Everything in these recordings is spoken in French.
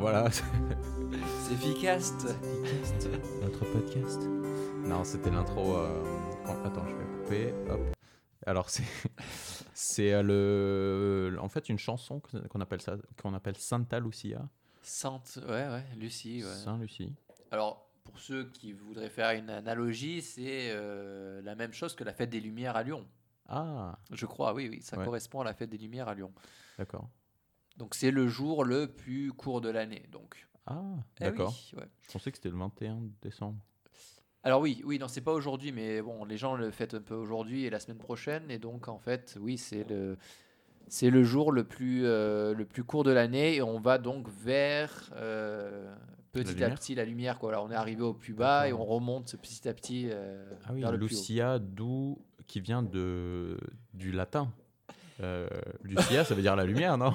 voilà. C'est efficace. Notre podcast. Non, c'était l'intro. euh, Attends, je vais couper. Hop. Alors c'est c'est euh, le en fait une chanson qu'on appelle ça qu'on appelle Santa Lucia. Sainte, ouais, ouais, Lucie. Ouais. Saint Lucie. Alors, pour ceux qui voudraient faire une analogie, c'est euh, la même chose que la fête des Lumières à Lyon. Ah, Je crois, oui, oui, ça Ouais. correspond à la fête des Lumières à Lyon. d'accord. Donc, c'est le jour le plus court de l'année. Donc, Ah, Eh d'accord. oui, ouais. Je pensais que c'était le 21 décembre. Alors oui, oui, non, c'est pas aujourd'hui, mais bon, les gens le fêtent un peu aujourd'hui et la semaine prochaine, et donc en fait, oui, c'est le, c'est le jour le plus, euh, le plus court de l'année, et on va donc vers euh, petit à petit la lumière, quoi. Alors on est arrivé au plus bas et on remonte petit à petit euh, Ah oui, vers le. Lucia, d'où qui vient de du latin. Euh, Lucia, ça veut dire la lumière, non?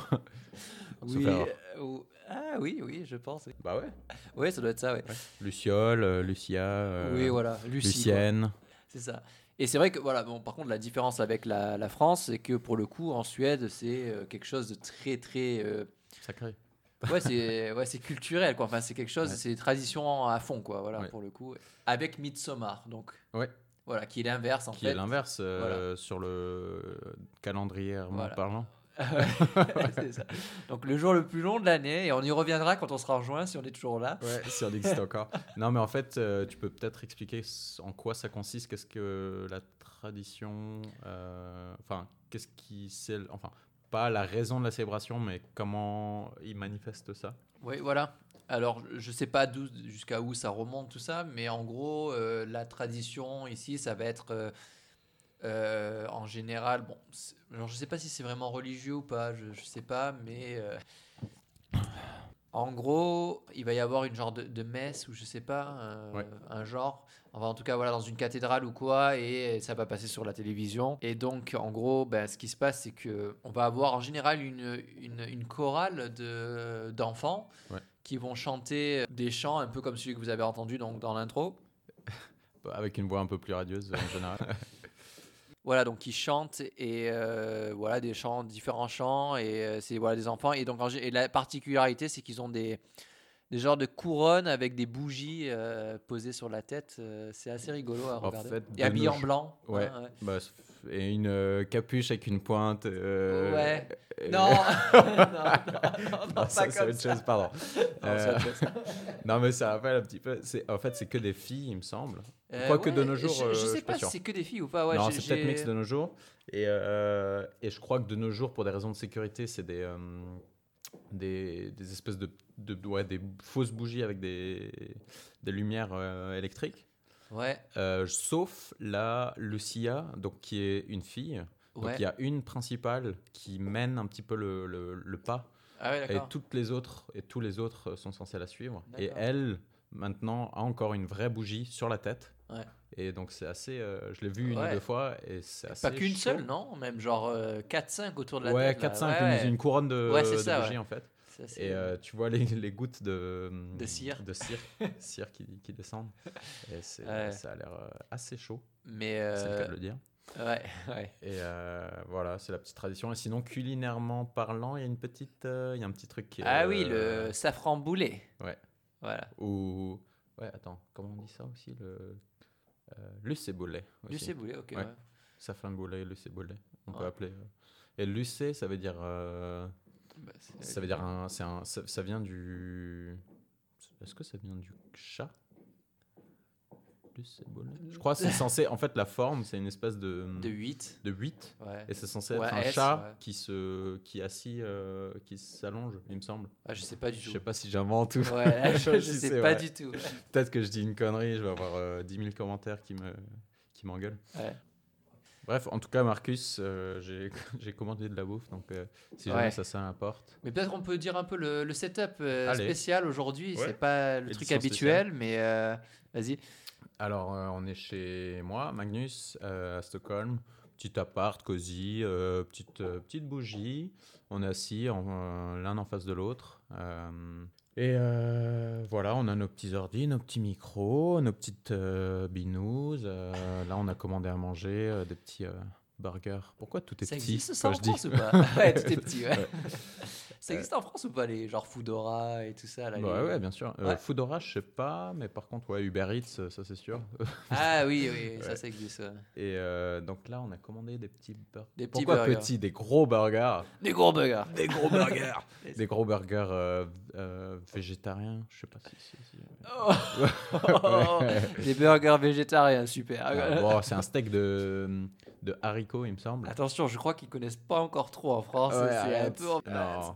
Oui, euh, ah oui, oui, je pense. Bah ouais. Oui, ça doit être ça, ouais. Luciole, euh, Lucia, euh, oui, voilà, Lucie. Lucienne. C'est ça. Et c'est vrai que, voilà, bon, par contre, la différence avec la, la France, c'est que pour le coup, en Suède, c'est euh, quelque chose de très, très. euh, Sacré. ouais, c'est ouais, c'est culturel, quoi. Enfin, c'est quelque chose, Ouais. c'est tradition à fond, quoi, voilà, Ouais. pour le coup. Avec Midsommar, donc. Ouais. Voilà, qui est l'inverse, en Qui fait. est l'inverse euh, sur le calendrier Voilà. parlant. C'est ça. Donc, le jour le plus long de l'année, et on y reviendra quand on sera rejoint, si on est toujours là. Ouais, si on existe encore. Non, mais en fait, euh, tu peux peut-être expliquer en quoi ça consiste, qu'est-ce que la tradition, euh, enfin, qu'est-ce qui, c'est, enfin, pas la raison de la célébration, mais comment ils manifestent ça? Oui, voilà. Alors, je sais pas jusqu'à où ça remonte tout ça, mais en gros, euh, la tradition ici, ça va être euh, en général, bon, alors je sais pas si c'est vraiment religieux ou pas, je, je sais pas, mais euh, en gros, il va y avoir une genre de, de messe ou je sais pas, euh, Ouais. un genre, enfin en tout cas voilà, dans une cathédrale ou quoi, et ça va passer sur la télévision. Et donc, en gros, ben, ce qui se passe, c'est que on va avoir en général une, une, une chorale de d'enfants Ouais. qui vont chanter des chants un peu comme celui que vous avez entendu donc dans l'intro. Avec une voix un peu plus radieuse en général. Voilà, donc ils chantent et euh, voilà des chants, différents chants et euh, c'est voilà des enfants. Et donc et la particularité c'est qu'ils ont des des genres de couronnes avec des bougies euh, posées sur la tête. euh, c'est assez rigolo à En regarder. fait, et nos en blanc. Ouais. hein, ouais. Bah, et une euh, capuche avec une pointe. Ouais. Non, non, non, non, Non, pas ça, c'est autre chose, pardon. Non, non, mais ça rappelle un petit peu. En fait, c'est que des filles, il me semble. Quoique de nos jours, je, je sais pas si c'est que des filles ou pas. Ouais, non, c'est peut-être mix de nos jours. Et, et je crois que de nos jours, pour des raisons de sécurité, c'est des, des, des espèces de, de ouais, des fausses bougies avec des, des lumières euh, électriques. Ouais, Euh, sauf la Lucia, donc qui est une fille. Donc ouais. il y a une principale qui mène un petit peu le, le- le pas, Ah ouais, et toutes les autres et tous les autres sont censés la suivre. Et elle, maintenant, a encore une vraie bougie sur la tête. Ouais. Et donc c'est assez. euh, je l'ai vu une Ouais. ou deux fois et c'est assez. Pas qu'une seule, non? Même genre euh, 4-5 autour de la Ouais, tête. là. 4-5, Ouais, une, ouais. une couronne de, Ouais, de ça, bougies ouais. en fait. Assez- Et euh, tu vois les, les gouttes de, De cire. de cire, cire qui, qui descendent. Et ça a l'air euh, assez chaud, Mais c'est le euh, cas de le dire. ouais, ouais. Et euh, voilà, c'est la petite tradition. Et sinon, culinairement parlant, il y a une petite, euh, il y a un petit truc qui est, Ah oui, euh, le safran boulet. Ouais. Voilà. Ou ouais, attends, comment on dit ça aussi le euh, lucé-boulet. aussi. Du boulet, ok. Ouais. ouais. Safran boulet, lucé-boulet. On peut appeler. euh. Et lucé, ça veut dire. euh, Bah, Ça veut dire un, un, ça, ça vient du. Est-ce que ça vient du chat? Je crois que c'est censé. En fait, la forme, c'est une espèce de De 8. de 8 Ouais. et c'est censé Ouais, être un S, chat ouais. qui se qui assis euh, qui s'allonge, il me semble. Ah, je sais pas du Je tout. sais pas si j'invente ou Ouais, je, je sais pas du tout. Peut-être que je dis une connerie, je vais avoir euh, 10 000 commentaires qui me qui m'engueulent. Ouais. Bref, en tout cas, Marcus, euh, j'ai j'ai commandé de la bouffe, donc euh, si Ouais. jamais ça s'importe. Mais peut-être on peut dire un peu le, le setup euh, spécial aujourd'hui. Ouais. C'est pas le truc habituel, mais euh, vas-y. Alors, euh, on est chez moi, Magnus, euh, à Stockholm. Petit appart, cosy, euh, petite, petite bougie. On est assis l'un en face de l'autre. Et euh, voilà, on a nos petits ordi, nos petits micros, nos petites euh, binous. Euh, là, on a commandé à manger des petits burgers. Pourquoi tout est Ça petit existe ça quand en je dis France ou pas Ouais, tout est petit, ouais. Ouais. Ça existe en France ou pas, les genre Foodora et tout ça là, Bah les- ouais, bien sûr. Euh, Ouais. Foodora, je sais pas, mais par contre, ouais, Uber Eats, euh, ça c'est sûr. Ah oui, oui, ça, existe. Et euh, donc là, on a commandé des petits burgers. Des petits Pourquoi burgers. petits? Des gros burgers. Des gros burgers. Des gros burgers. des gros burgers euh, végétariens. Je sais pas si. si- si- Des burgers végétariens, super. Ah, bon, c'est un steak de, de haricots, il me semble. Attention, je crois qu'ils connaissent pas encore trop en France. Ouais, c'est un peu.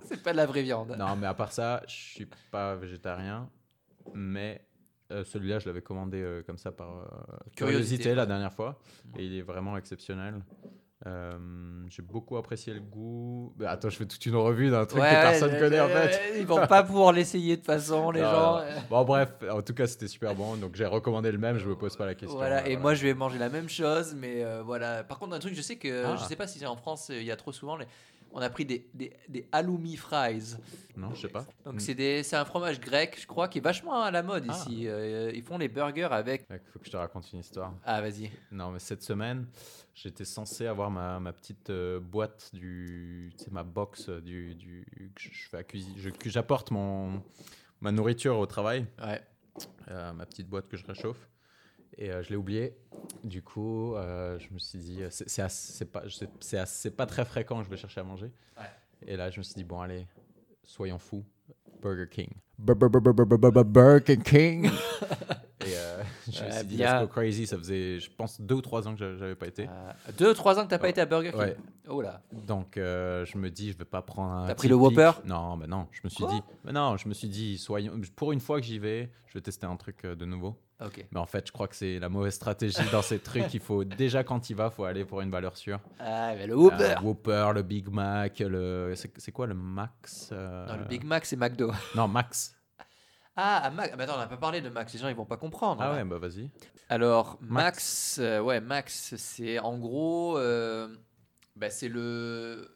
C'est pas de la vraie viande. Non, mais à part ça, je suis pas végétarien. Mais euh, celui-là, je l'avais commandé euh, comme ça par Curiosité, curiosité la dernière fois. Et il est vraiment exceptionnel. Euh, J'ai beaucoup apprécié le goût. Mais attends, je fais toute une revue d'un truc Ouais, que personne ouais, connaît en fait. Ils vont pas pouvoir l'essayer de toute façon, les Non, gens. Bon, bref, en tout cas, c'était super bon. Donc, j'ai recommandé le même. Je me pose pas la question. Voilà, et moi je vais manger la même chose, mais euh, voilà. Par contre, un truc, je sais que Ah. je sais pas si c'est en France, il y a trop souvent, les- on a pris des, des, des halloumi fries. Non, je sais pas. Donc Mm. c'est des- c'est un fromage grec, je crois, qui est vachement à la mode Ah. ici. Euh, ils font les burgers avec. Il faut que je te raconte une histoire. Ah, vas-y. Non, mais cette semaine, j'étais censé avoir ma, ma petite euh, boîte du. C'est ma box du. du que je fais à cuisine. je- que J'apporte mon ma nourriture au travail, Ouais. euh, ma petite boîte que je réchauffe. Et euh, je l'ai oublié. Du coup, euh, je me suis dit, euh, c'est assez- pas, assez- pas très fréquent que je vais chercher à manger. Ouais. Et là, je me suis dit, bon, allez, soyons fous. Burger King. Burger King. Et euh, je me suis dit, let's go crazy. Ça faisait, je pense, deux ou trois ans que j'a- j'avais pas été. Euh, deux, trois ans que t'as pas Ouais. été à Burger King? Ouais. Oh là. Donc, euh, je me dis, je vais pas prendre un. T'as pris le Whopper? Non, mais non. Je me suis Quoi? dit, mais non, je me suis dit, soyons. Pour une fois que j'y vais, je vais tester un truc de nouveau. Mais en fait, je crois que c'est la mauvaise stratégie dans ces trucs. Il faut déjà quand il va, faut aller pour une valeur sûre. Ah, mais le Whopper. Euh, Whopper, le Big Mac, le. C'est quoi le Max euh, Non, le Big Mac, c'est McDo. Non, Max. Ah, à Mac. Mais attends, on n'a pas parlé de Max. Les gens, ils vont pas comprendre. Ah ouais, bah vas-y. Alors, Max. Max, euh, ouais, Max, c'est en gros, euh, bah, c'est le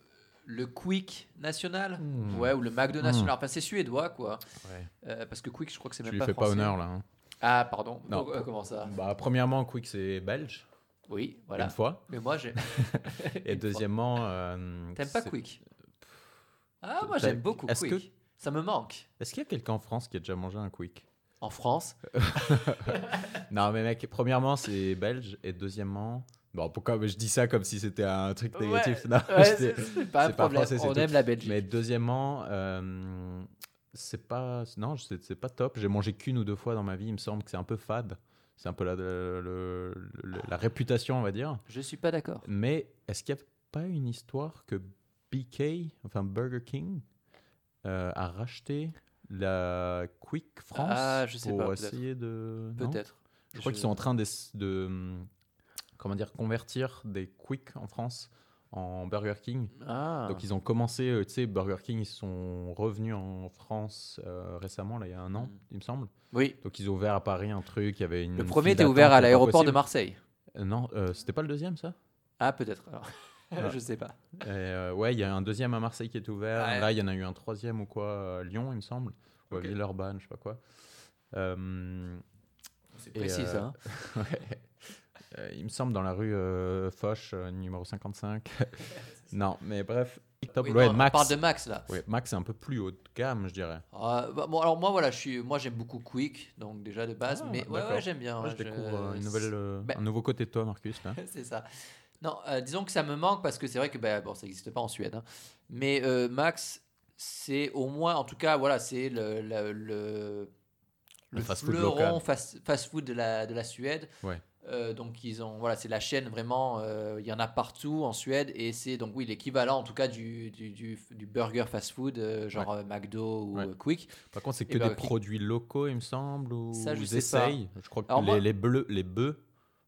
le Quick national, Hmm. ouais, ou le McDo national. Enfin, c'est suédois, quoi. Ouais. Parce que Quick, je crois que c'est Tu même lui pas fais pas honneur là. hein. Ah, pardon. Non. Pourquoi- comment ça Bah, premièrement, Quick c'est belge, Oui, voilà. une fois. Mais moi, j'ai. Et deuxièmement. euh, T'aimes pas Quick Ah, moi, j'aime beaucoup Quick. que- Ça me manque. Est-ce qu'il y a quelqu'un en France qui a déjà mangé un Quick En France, Non, mais mec, premièrement, c'est belge. Et deuxièmement. Bon, pourquoi je dis ça comme si c'était un truc négatif? Ouais, Non, ouais, c'est- pas un pas problème. français, On tout. aime la Belgique. Mais deuxièmement, euh, c'est pas. Non, c'est pas top. J'ai mangé qu'une ou deux fois dans ma vie. Il me semble que c'est un peu fade. C'est un peu la, le- le- le- la réputation, on va dire. Je suis pas d'accord. Mais est-ce qu'il n'y a pas une histoire que BK, enfin Burger King, euh, a racheté la Quick France Ah, je sais pour pas, essayer de. Peut-être. Je crois qu'ils sont en train de, de, hum, comment dire convertir des Quick en France en Burger King. Ah. Donc ils ont commencé, euh, tu sais, Burger King, ils sont revenus en France euh, récemment, là il y a un an, Mm. il me semble. Oui. Donc ils ont ouvert à Paris un truc, il y avait une. Le premier était ouvert à l'aéroport de. Marseille. Euh, non, c'était pas le deuxième ça? Ah, peut-être. alors. Je sais pas. Et, ouais, il y a un deuxième à Marseille qui est ouvert. Là, il y en a eu un troisième ou quoi à Lyon, il me semble. Ou à. Villeurbanne, je sais pas quoi. C'est précis, ça. hein. ouais. Euh, il me semble dans la rue euh, Foch, euh, numéro 55. non, mais bref. Top. Oui, ouais, non, on Max. parle de Max, là. Ouais, Max, c'est un peu plus haut de gamme, je dirais. Ah, bah, bon, alors moi, voilà, je suis, moi j'aime beaucoup Quick, donc déjà de base, Ah, mais ouais, d'accord. ouais, j'aime bien. Moi, je découvre euh, une nouvelle, euh, Ben- un nouveau côté de toi, Marcus. C'est ça. Non, disons que ça me manque parce que c'est vrai que bah, bon, ça n'existe pas en Suède. hein. Mais Max, c'est au moins, en tout cas, voilà, c'est le, le, le, fast-food de la, de la Suède. Ouais. Euh, donc ils ont, voilà, c'est la chaîne vraiment. euh, Il y en a partout en Suède et c'est donc oui l'équivalent en tout cas du, du, du, du burger fast-food euh, genre McDo ou Ouais. Quick. Par contre, c'est que des Burger King. produits locaux, il me semble. Ou Ça, je ils sais pas. essayent. Je crois que Alors les, moi- les, bleus, les bœufs,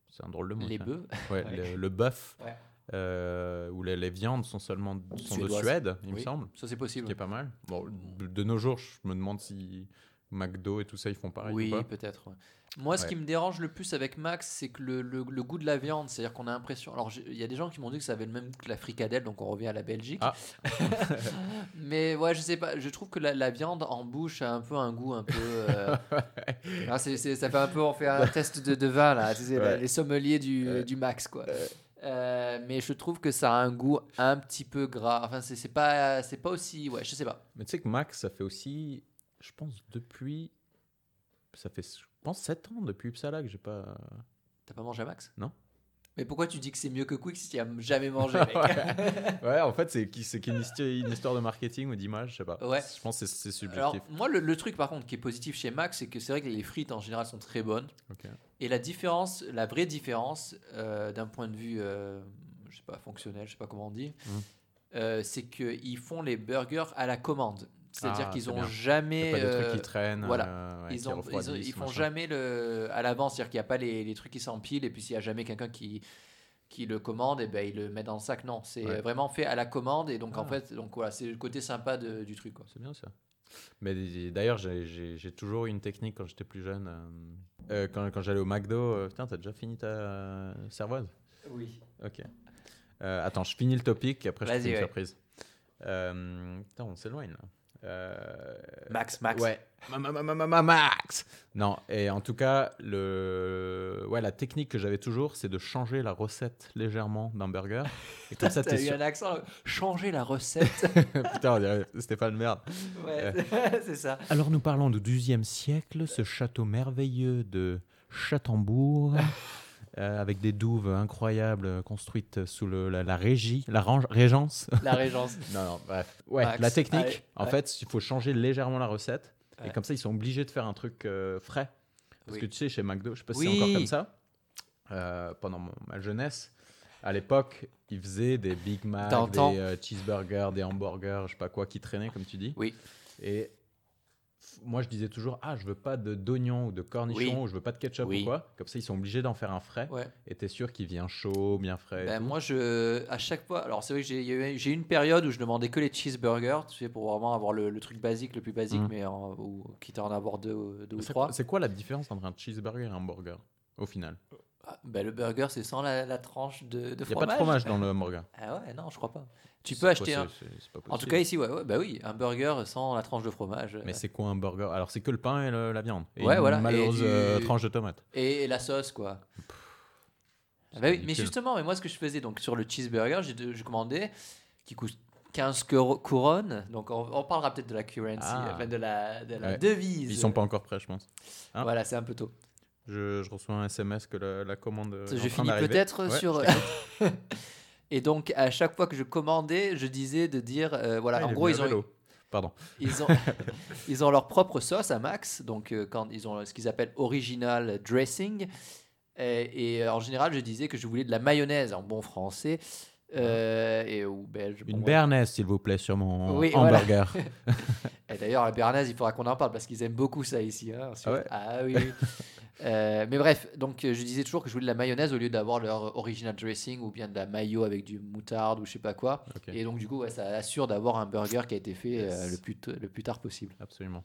c'est un drôle de mot. Les bœufs. Ouais, Ouais. Le, le bœuf. Ouais. euh, où les, les viandes sont seulement sont de. Suède, il me semble. Ça c'est Ce possible. qui est pas mal. Bon, de, de nos jours, je me demande si McDo et tout ça, ils font pareil Oui, peut-être. ouais. Moi, ce Ouais. qui me dérange le plus avec Max, c'est que le, le- le goût de la viande, c'est-à-dire qu'on a l'impression. Alors, il y a des gens qui m'ont dit que ça avait le même goût que la fricadelle, donc on revient à la Belgique. Ah. Mais ouais, je sais pas. Je trouve que la, la viande en bouche a un peu un goût un peu. euh, ah, ça fait un peu. On fait un test de, de vin là. Ouais. les sommeliers du, du Max quoi. Euh, mais je trouve que ça a un goût un petit peu gras. Enfin, c'est c'est pas, c'est pas aussi. Ouais, je sais pas. Mais tu sais que Max, ça fait aussi, je pense, depuis. Ça fait, je pense, 7 ans depuis Uppsala que j'ai pas. T'as pas mangé à Max? Non. Mais pourquoi tu dis que c'est mieux que Quick si tu as jamais mangé mec? Ouais, en fait, c'est histoire, une histoire de marketing ou d'image, je sais pas. Ouais. Je pense que c'est- Alors, subjectif. moi, le, le truc par contre qui est positif chez Max, c'est que c'est vrai que les frites en général sont très bonnes. Ok. Et la différence, la vraie différence, euh, d'un point de vue, euh, je sais pas, fonctionnel, je sais pas comment on dit, Mhm. euh, c'est qu'ils font les burgers à la commande. C'est-à-dire Ah, qu'ils c'est ont bien. jamais. A pas des trucs euh, qui traînent. voilà. euh, ouais, ils, qui ont, ils, ont- refroidissent, ils font machin. jamais le à l'avance, c'est-à-dire qu'il n'y a pas les, les trucs qui s'empilent et puis s'il y a jamais quelqu'un qui qui le commande, et ben il le met dans le sac. Non, c'est Ouais. vraiment fait à la commande et donc en Ah. fait, donc voilà, c'est le côté sympa de- du truc. C'est bien ça. Mais d'ailleurs, j'ai- toujours eu une technique quand j'étais plus jeune. euh, quand quand j'allais au McDo, euh, putain, t'as déjà fini ta euh, servoise? Oui. Ok. Attends, je finis le topic et après je fais une ouais. surprise. Putain, on s'éloigne là. Euh, Max, Max. Ouais. Ma- ma- ma- ma- ma- Max. Non, et en tout cas, le, ouais, la technique que j'avais toujours, c'est de changer la recette légèrement d'un burger. Et comme ça, T'as eu sûr. un accent, changer la recette. Putain, on dirait Stéphane Merde. ouais, c'est ça. Alors nous parlons du XIIe siècle, ce château merveilleux de Châtembourg, euh, avec des douves incroyables euh, construites sous le- la, la régie, la range- régence. La régence. Non, non, bref. Ouais, Max, la technique, allez, en ouais. fait, il faut changer légèrement la recette. Et comme ça, ils sont obligés de faire un truc euh, frais. Parce Oui. que tu sais, chez McDo, je sais pas si Oui. c'est encore comme ça, euh, pendant mon- ma jeunesse, à l'époque, ils faisaient des Big Mac, des cheeseburgers, des hamburgers, je sais pas quoi, qui traînaient, comme tu dis. Oui. Et moi, je disais toujours, ah, je veux pas de d'oignons ou de cornichons, Oui. ou je veux pas de ketchup Oui. ou quoi. Comme ça, ils sont obligés d'en faire un frais. Ouais. Et t'es sûr qu'il vient chaud, bien frais. Ben, moi, je, à chaque fois, alors c'est vrai que j'ai eu- une période où je demandais que les cheeseburgers, tu sais, pour vraiment avoir le, le truc basique, le plus basique, Mm. mais en, ou quitte à en avoir deux, ou- deux ou C'est trois. c'est quoi la différence entre un cheeseburger et un burger, au final? Ah, ben, le burger, c'est sans la, la tranche de, de Il n'y a fromage. pas de fromage dans le hamburger. Ah ouais, non, je crois pas. Tu peux acheter un. pas En tout cas, ici, ouais, ouais, bah oui, un burger sans la tranche de fromage. Mais euh, c'est quoi un burger? Alors, c'est que le pain et le- la viande. Et Ouais, une voilà, et malheureuse du- euh, tranche de tomate. et, la sauce, quoi. Ah bah oui, mais justement, mais moi, ce que je faisais, donc sur le cheeseburger, j'ai je commandais, qui coûte 15 coro- couronnes. Donc, on, on parlera peut-être de la currency, Ah. enfin de la, de la Ouais. devise. Ils sont pas encore prêts, je pense. hein? Voilà, c'est un peu tôt. Je, je reçois un SMS que la, la commande. je finis peut-être Ouais, sur. Et donc, à chaque fois que je commandais, je disais de dire, euh, voilà, Ah, en gros, ils ont. Pardon. ils ont, ils ont leur propre sauce à max. Donc, euh, quand ils ont ce qu'ils appellent original dressing. Et, et, euh, en général, je disais que je voulais de la mayonnaise en bon français. euh, et ou belge. Une bon, béarnaise, s'il vous plaît, sur mon Oui, voilà. hamburger. Et d'ailleurs, la béarnaise, il faudra qu'on en parle parce qu'ils aiment beaucoup ça ici. hein. Ah ouais Ah oui. Euh, mais bref, donc euh, je disais toujours que je voulais de la mayonnaise au lieu d'avoir leur original dressing ou bien de la mayo avec du moutarde ou je sais pas quoi. Et donc, du coup, ouais, ça assure d'avoir un burger qui a été fait euh, le, plus t- le plus tard possible. Absolument.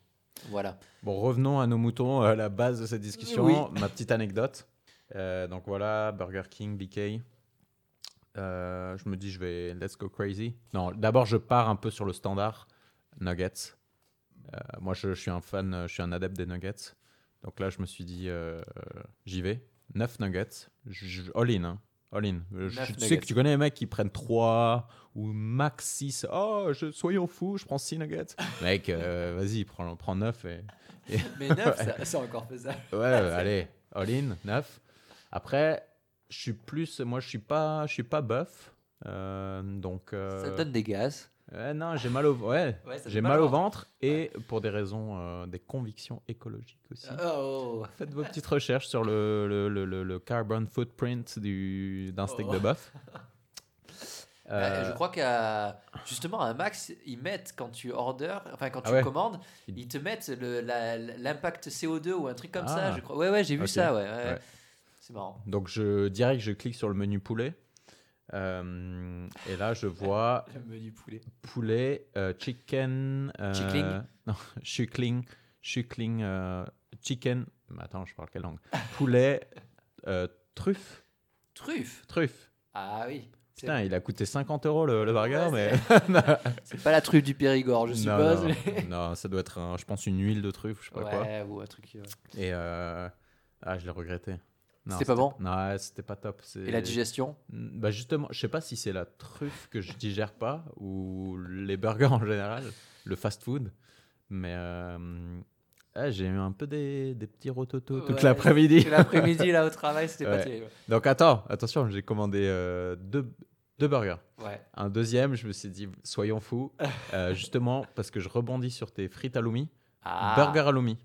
Voilà. Bon, revenons à nos moutons, à la base de cette discussion. Oui. Ma petite anecdote. Euh, donc voilà, Burger King, BK. Je me dis, je vais let's go crazy. Non, d'abord, je pars un peu sur le standard nuggets. Moi, je, je suis un fan, je suis un adepte des nuggets. Donc là, je me suis dit, euh, j'y vais. 9 nuggets. Je- je- all in. hein. All in. Euh, tu sais que tu connais les mecs qui prennent 3 ou max 6. Oh, je, soyons fous, je prends 6 nuggets. Mec, euh, vas-y, prends, prends 9 et, Mais neuf, ça- c'est encore faisable. Ouais, allez, all in, 9. Après, je suis plus, moi je suis pas, je suis pas bœuf, euh, donc. euh, Ça donne des gaz. Ouais, non, j'ai mal au, ouais, j'ai mal mal au ventre et pour des raisons, euh, des convictions écologiques aussi. Oh. Faites vos petites recherches sur le, le, le, le- carbon footprint du, d'un steak Oh. de bœuf. Euh, Euh, je crois qu'à justement à Max, ils mettent quand tu order, enfin quand Ah tu ouais. commandes, Ils- te mettent l'impact CO2 ou un truc comme Ah. ça. Je crois. Ouais, ouais, j'ai vu ça. Ouais. C'est marrant. Donc je direct, je clique sur le menu poulet. Euh, et là, je vois Le menu poulet. poulet, euh, chicken. euh, Chickling Non, chuckling. Chuckling. euh, chicken. mais Attends, je parle quelle langue? Poulet, euh, truffe. Truffe. Truffe. Ah oui. C'est- Putain, il a coûté 50 euros le, le burger, Ouais, mais. C'est pas la truffe du Périgord, je suppose. non, mais- non, ça doit être, un- je pense, une huile de truffe, je sais pas quoi. ouais, ou un truc. Et. euh, Ah, je l'ai regretté. C'était pas bon Non, c'était pas top. c'est- Et la digestion Bah justement, je sais pas si c'est la truffe que je digère pas ou les burgers en général, le fast-food, mais euh, ah, j'ai eu un peu des, des petits rototos toute Ouais, l'après-midi. Tout L'après-midi, là, au travail, c'était pas terrible. Donc attends, attention, j'ai commandé euh, deux, deux burgers. Ouais. Un deuxième, je me suis dit, soyons fous, euh, justement parce que je rebondis sur tes frites halloumi, Ah. burger halloumi.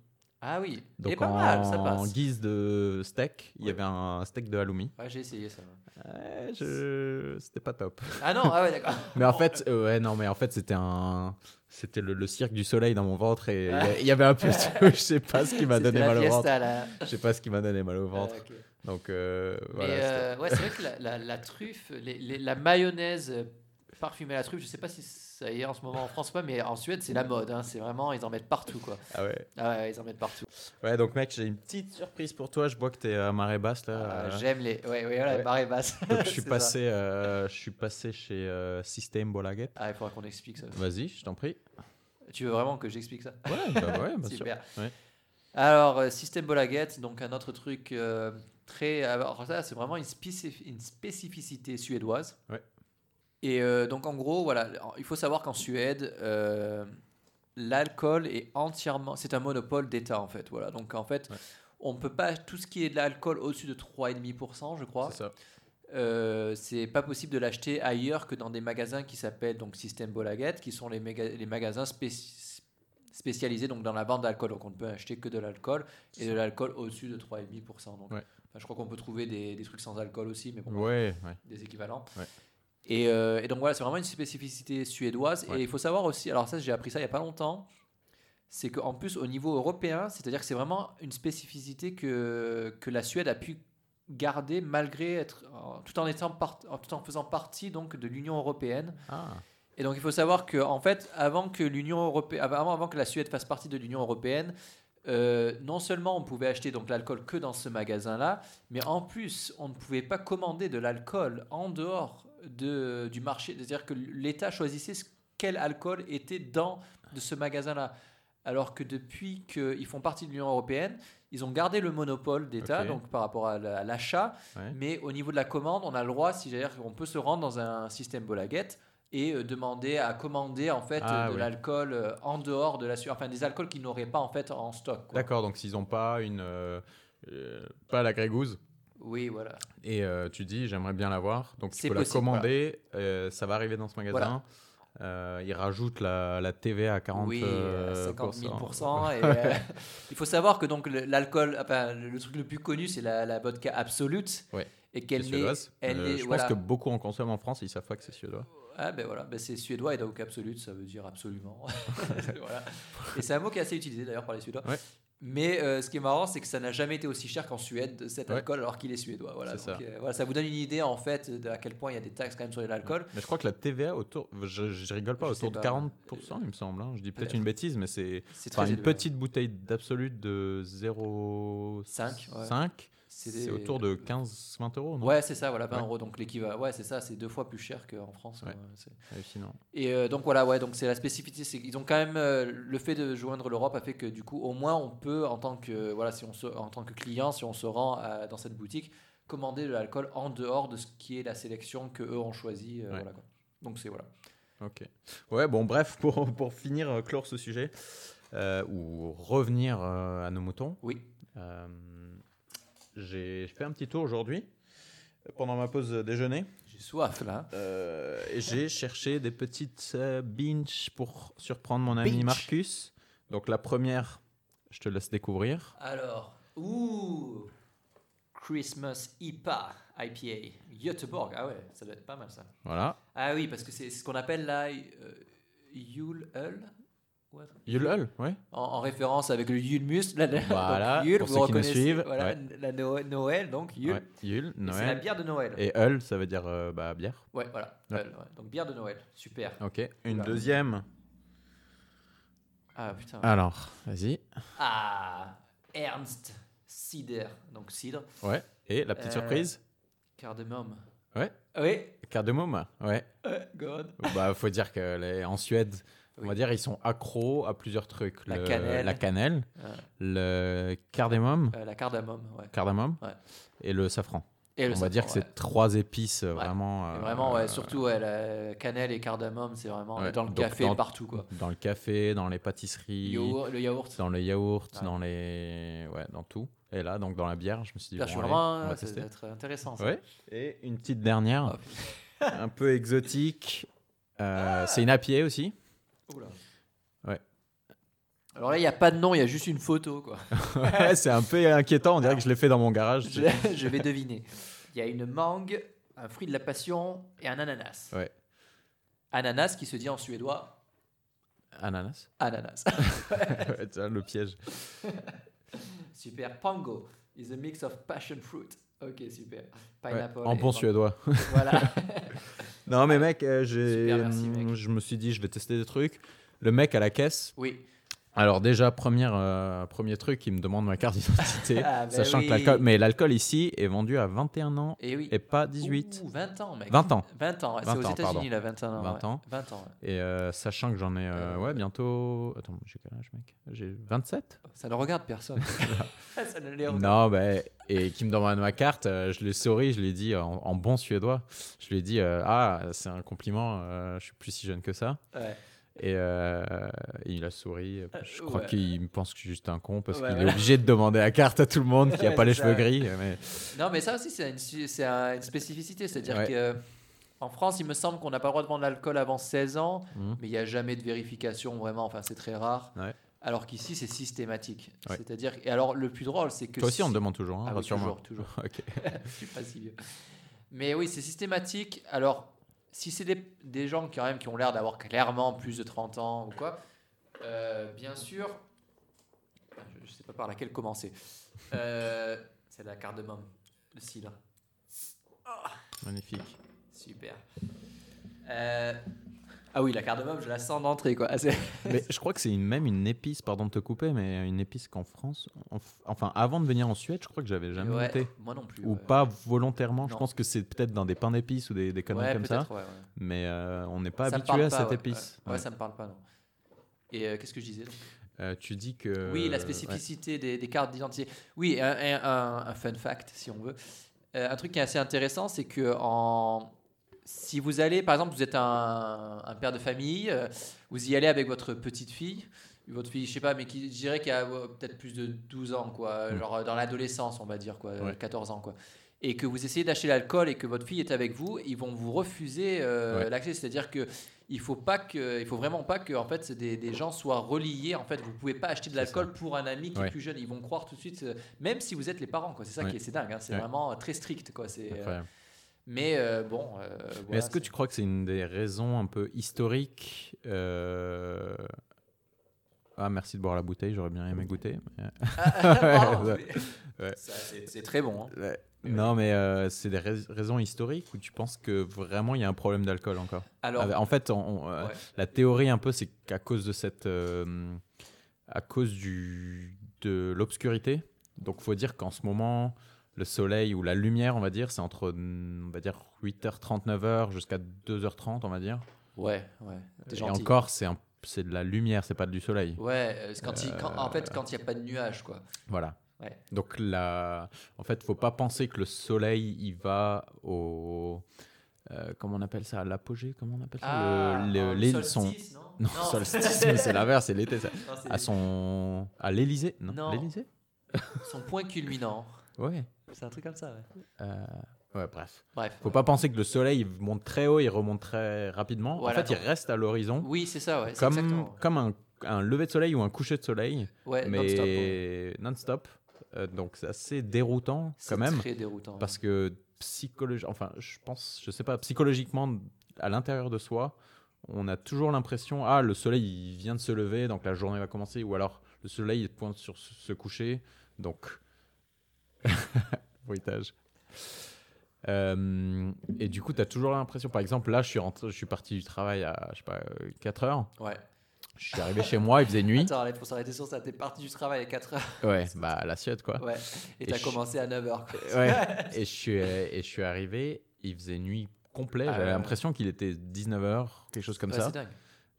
Ah oui. Donc Et pas en mal, ça passe. guise de steak, il y avait un steak de halloumi. Ouais, j'ai essayé ça. Ouais, je... C'était pas top. Ah non, ah ouais, d'accord. Mais en fait, euh, ouais, non, mais en fait, c'était un, c'était le, le cirque du soleil dans mon ventre et il y avait un peu, de- je sais pas ce qui m'a donné la mal au ventre. là. Je sais pas ce qui m'a donné mal au ventre. Ah. Donc euh, voilà. euh, ouais, c'est vrai que la, la- la truffe, les- les- la mayonnaise euh, parfumée à la truffe, je sais pas si ça y est en ce moment en France pas, mais en Suède, c'est la mode. hein, c'est vraiment, ils en mettent partout, quoi. Ah ouais. Ah ouais, ils en mettent partout. Ouais, donc mec, j'ai une petite surprise pour toi. Je vois que t'es à marée basse là. Ah, Euh, J'aime les. Ouais, ouais, voilà, Ouais. marée basse. donc je suis passé, euh, je suis passé chez euh, System Bolaget. Ah, il faudra qu'on explique ça. Vas-y, je t'en prie. Tu veux vraiment que j'explique ça? Ouais, bah ouais, bien sûr. Super. Ouais. Alors, System Bolaget, donc un autre truc très. Alors, ça, c'est vraiment une spécificité suédoise. Ouais. Et euh, donc, en gros, voilà, il faut savoir qu'en Suède, euh, l'alcool est entièrement. C'est un monopole d'État, en fait. Voilà. Donc, en fait, Ouais. on ne peut pas. Tout ce qui est de l'alcool au-dessus de 3,5%, je crois, C'est ça. euh, c'est pas possible de l'acheter ailleurs que dans des magasins qui s'appellent donc System Bolaget, qui sont les, méga- les magasins spéci- spécialisés donc dans la vente d'alcool. Donc on ne peut acheter que de l'alcool et de l'alcool au-dessus de 3,5%. Donc, Ouais. enfin, je crois qu'on peut trouver des, des trucs sans alcool aussi, mais bon, Ouais, ouais. des équivalents. Et, euh, et donc voilà, c'est vraiment une spécificité suédoise. Ouais. Et il faut savoir aussi, alors ça j'ai appris ça il n'y a pas longtemps, c'est qu'en plus au niveau européen, c'est-à-dire que c'est vraiment une spécificité que, que la Suède a pu garder malgré être, tout en, étant part- tout en faisant partie donc de l'Union européenne. Ah, Et donc il faut savoir que en fait, avant que l'Union européenne, avant, avant que la Suède fasse partie de l'Union européenne, euh, non seulement on pouvait acheter donc l'alcool que dans ce magasin-là, mais en plus on ne pouvait pas commander de l'alcool en dehors de, du marché. C'est-à-dire que l'État choisissait ce- quel alcool était dans de ce magasin-là. Alors que depuis qu'ils font partie de l'Union européenne, ils ont gardé le monopole d'État, donc par rapport à la- à l'achat, ouais. mais au niveau de la commande, on a le droit, si dire, on peut se rendre dans un système Bolaget et euh, demander à commander en fait Ah, euh, de oui. l'alcool euh, en dehors de la enfin des alcools qu'ils n'auraient pas en fait en stock. D'accord, donc s'ils n'ont pas une, pas la grégouze, Oui, voilà. et euh, tu dis j'aimerais bien l'avoir, donc tu peux possible, la commander, euh, ça va arriver dans ce magasin. Voilà. Euh, ils rajoutent la, la TVA à 40 oui, euh, 50 000 pourcent. et, euh, Il faut savoir que donc l'alcool, enfin, le, truc le plus connu, c'est la, la vodka Absolute. Ouais. Et qu'elle n'est. suédoise. Elle est, je voilà. pense que beaucoup en consomment en France, ils savent pas que c'est suédois. Ah ben voilà, ben c'est suédois et donc absolute, ça veut dire absolument. Voilà. Et c'est un mot qui est assez utilisé d'ailleurs par les Suédois. Ouais. Mais euh, ce qui est marrant, c'est que ça n'a jamais été aussi cher qu'en Suède, cet Ouais. alcool, alors qu'il est suédois. Voilà, C'est Donc, ça. euh, voilà, ça vous donne une idée en fait de à quel point il y a des taxes quand même sur l'alcool. Mais je crois que la TVA autour, je, je rigole pas, Je autour de pas. 40%, il me semble. hein. Je dis peut-être une bêtise, mais c'est une élevé. petite bouteille d'absolute de 0,5. Cinq, ouais. C'est autour de 15-20 euros, non? Ouais, c'est ça, voilà, 20 Ouais. euros. Donc l'équivalent, ouais, c'est ça, c'est deux fois plus cher qu'en France. Ouais. ouais, c'est- Hallucinant. Et euh, donc voilà, ouais, donc c'est la spécificité, c'est qu'ils ont quand même euh, le fait de joindre l'Europe a fait que du coup, au moins, on peut en tant que voilà, si on se, en tant que client, si on se rend à- dans cette boutique, commander de l'alcool en dehors de ce qui est la sélection que eux ont choisi. euh, Ouais. voilà, quoi. Donc c'est voilà. Ok. Ouais, bon, bref, pour, pour finir, euh, clore ce sujet, euh, ou revenir euh, à nos moutons, Oui. euh, j'ai fait un petit tour aujourd'hui, euh, pendant ma pause déjeuner, J'ai soif là. euh, et j'ai cherché des petites euh, binges pour surprendre mon ami Binge. Marcus. Donc la première, je te laisse découvrir. Alors, ouh, Christmas IPA, IPA, Göteborg. Ah ouais, ça doit être pas mal ça. Voilà. Ah oui, parce que c'est ce qu'on appelle là euh, Yule Hull. Ouais. Yule, ouais. en, en référence avec le Yulmus. La, la- Voilà, donc, pour vous ceux qui nous suivent, Voilà, ouais. la No- Noël, donc Yule. Ouais, Yule, Et C'est la Noël. bière de Noël. Et Hull, ça veut dire euh, bah, bière. Ouais, voilà. Donc bière de Noël, super. Ok. Une deuxième. Ah putain. Alors, vas-y. Ah, Ernst Cider, donc cidre, Ouais. Et la petite Euh, surprise cardamome. Ouais. Oui. Cardamome Ouais. Euh, God. bah, faut dire qu'elle est en Suède. On va dire ils sont accros à plusieurs trucs. La Le- cannelle. la cannelle, Ouais. le cardamome, Euh, la cardamome, ouais. cardamome Ouais. et le safran. Et le On va dire que c'est trois épices euh, vraiment. euh, Vraiment, ouais, surtout la cannelle et cardamome, c'est vraiment dans le donc café dans- partout quoi. Dans le café, dans les pâtisseries, Yaourt- le yaourt. dans le yaourt, dans les, ouais, dans tout. Et là, donc dans la bière, je me suis dit bon, allez, on va ça tester. être intéressant. Ça. Ouais. Et une petite dernière, Oh, un peu exotique. Euh, c'est une pied aussi. Oula. Ouais. Alors là, il n'y a pas de nom, il y a juste une photo quoi. Ouais, c'est un peu inquiétant. On dirait que je l'ai fait dans mon garage. je, je vais deviner. Il y a une mangue, un fruit de la passion et un ananas. Ouais. Ananas qui se dit en suédois Ananas. ananas. Ouais, tiens, le piège. super. Pango is a mix of passion fruit. Ok, super. Ouais, Pineapple. en bon suédois. Voilà. Non, mais mec, euh, j'ai, je me suis dit, je vais tester des trucs. Le mec à la caisse, oui. Alors déjà, première, euh, premier truc, il me demande ma carte d'identité, Ah, bah sachant oui. que l'alcool, mais l'alcool ici est vendu à 21 ans Et oui. et pas 18. Ouh, 20 ans, mec. 20 ans. 20 ans, ouais, 20 c'est aux États-Unis, là, 21 ans. 20 ouais. ans. 20 ans, ouais. Et euh, sachant que j'en ai, euh, Euh, ouais, bientôt. Attends, j'ai quel âge, mec? J'ai 27 Ça ne regarde personne. ça ne les regarde Non, bah, et qui me demande ma carte, euh, je l'ai souri, je l'ai dit en, en bon suédois. Je lui ai dit, euh, ah, c'est un compliment, je suis plus si jeune que ça. Ouais. Et euh, il a souri. Je crois ouais. qu'il me pense que je suis juste un con parce Ouais, qu'il voilà. est obligé de demander la carte à tout le monde qui a Ouais, pas les cheveux gris. Mais... Non, mais ça aussi, c'est une, spécificité. C'est-à-dire Ouais. que en France, il me semble qu'on n'a pas le droit de vendre l'alcool avant 16 ans, Mhm. mais il n'y a jamais de vérification, vraiment. Enfin, c'est très rare. Ouais. Alors qu'ici, c'est systématique. Ouais. C'est-à-dire. Et alors, le plus drôle, c'est que. Toi aussi, on te demande toujours, hein, Ah oui, toujours, toujours. Ok. Je suis pas si vieux. Mais oui, c'est systématique. Alors, si c'est des, des gens qui, quand même, qui ont l'air d'avoir clairement plus de 30 ans ou quoi, euh, bien sûr, ah, je ne sais pas par laquelle commencer. Euh, c'est la cardamome, le cidre. Magnifique. Super. Euh, ah oui, la cardamome, je la sens d'entrée. quoi. Ah, mais je crois que c'est même une épice, pardon de te couper, mais une épice qu'en France, en- enfin avant de venir en Suède, je crois que j'avais jamais Ouais, goûté. Moi non plus. Ou ouais. pas volontairement. Je pense que c'est peut-être dans des pains d'épices ou des, des conneries Ouais, comme ça. Mais euh, on n'est pas Ça habitué à pas, cette épice. Ouais, ça me parle pas, non. Et euh, qu'est-ce que je disais donc? Euh, tu dis que. Oui, la spécificité des, des cartes d'identité. Oui, un, un- un- un fun fact, si on veut. Un truc qui est assez intéressant, c'est que en... si vous allez, par exemple, vous êtes un, un père de famille, euh, vous y allez avec votre petite fille, votre fille, je sais pas, mais qui, je dirais qu'elle a euh, peut-être plus de 12 ans, quoi, Mm. genre euh, dans l'adolescence, on va dire, quoi, Ouais. 14 ans, quoi. Et que vous essayez d'acheter l'alcool et que votre fille est avec vous, ils vont vous refuser euh, Ouais. l'accès. C'est-à-dire que il faut pas que, il faut vraiment pas que en fait des, des gens soient reliés. En fait, vous pouvez pas acheter de l'alcool pour un ami qui Ouais. est plus jeune. Ils vont croire tout de suite, même si vous êtes les parents. Quoi. C'est ça qui est, c'est dingue. hein. C'est vraiment très strict. Quoi. C'est, Incroyable. Mais euh, bon. euh, voilà, est-ce que tu crois que c'est une des raisons un peu historiques euh, Ah, merci de boire la bouteille, j'aurais bien aimé goûter. mais- Ouais. mais- Ouais. Ça, c'est, très bon. hein. Ouais. Non, mais euh, c'est des rais- raisons historiques ou tu penses que vraiment il y a un problème d'alcool encore? Alors, Ah, En fait, on- on, ouais. la théorie un peu, c'est qu'à cause de cette, euh, à cause du de l'obscurité. Donc, faut dire qu'en ce moment, le soleil ou la lumière, on va dire, c'est entre, on va dire 8h30, 9h jusqu'à 2h30, on va dire. ouais, ouais. Et gentil. encore, c'est un- c'est de la lumière, c'est pas du soleil. Ouais, euh, quand il- quand- en fait, Euh, quand il n'y a pas de nuages, quoi. Voilà. Ouais. Donc là, en fait, faut pas penser que le soleil, il va au, euh, comment on appelle ça, à l'apogée, comment on appelle ça, Ah, le, le- en les- solstice, son- non? Non, solstice, c'est l'inverse, c'est l'été, ça. Non, À son, à l'Élysée, non, Non. l'Élysée, son point culminant. ouais. C'est un truc comme ça, ouais. Euh, ouais, bref. Bref. Faut pas penser que le soleil il monte très haut, il remonte très rapidement. Voilà, en fait, non. il reste à l'horizon, Oui, c'est ça, ouais. c'est comme, exactement. comme un, un lever de soleil ou un coucher de soleil, Ouais, non-stop, ouais. mais non-stop. Euh, donc c'est assez déroutant C'est quand même. très déroutant. Parce que psychologiquement, enfin, je pense, je sais pas, psychologiquement, à l'intérieur de soi, on a toujours l'impression, ah, le soleil il vient de se lever, donc la journée va commencer, ou alors le soleil il pointe sur se coucher, donc bruitage. Euh, et du coup, tu as toujours l'impression, par exemple, là, je suis, rentré, je suis parti du travail à, je sais pas, 4 heures. Ouais. Je suis arrivé chez moi, il faisait nuit. Attends, il faut s'arrêter sur ça. T'es parti du travail à 4 heures. Ouais, bah, à l'assiette, quoi. Ouais. Et t'as je- commencé à 9 heures. quoi. Ouais. et, je suis, et je suis arrivé, il faisait nuit complet. Ah J'avais ouais. l'impression qu'il était 19h, quelque chose comme Ouais, ça. c'est dingue.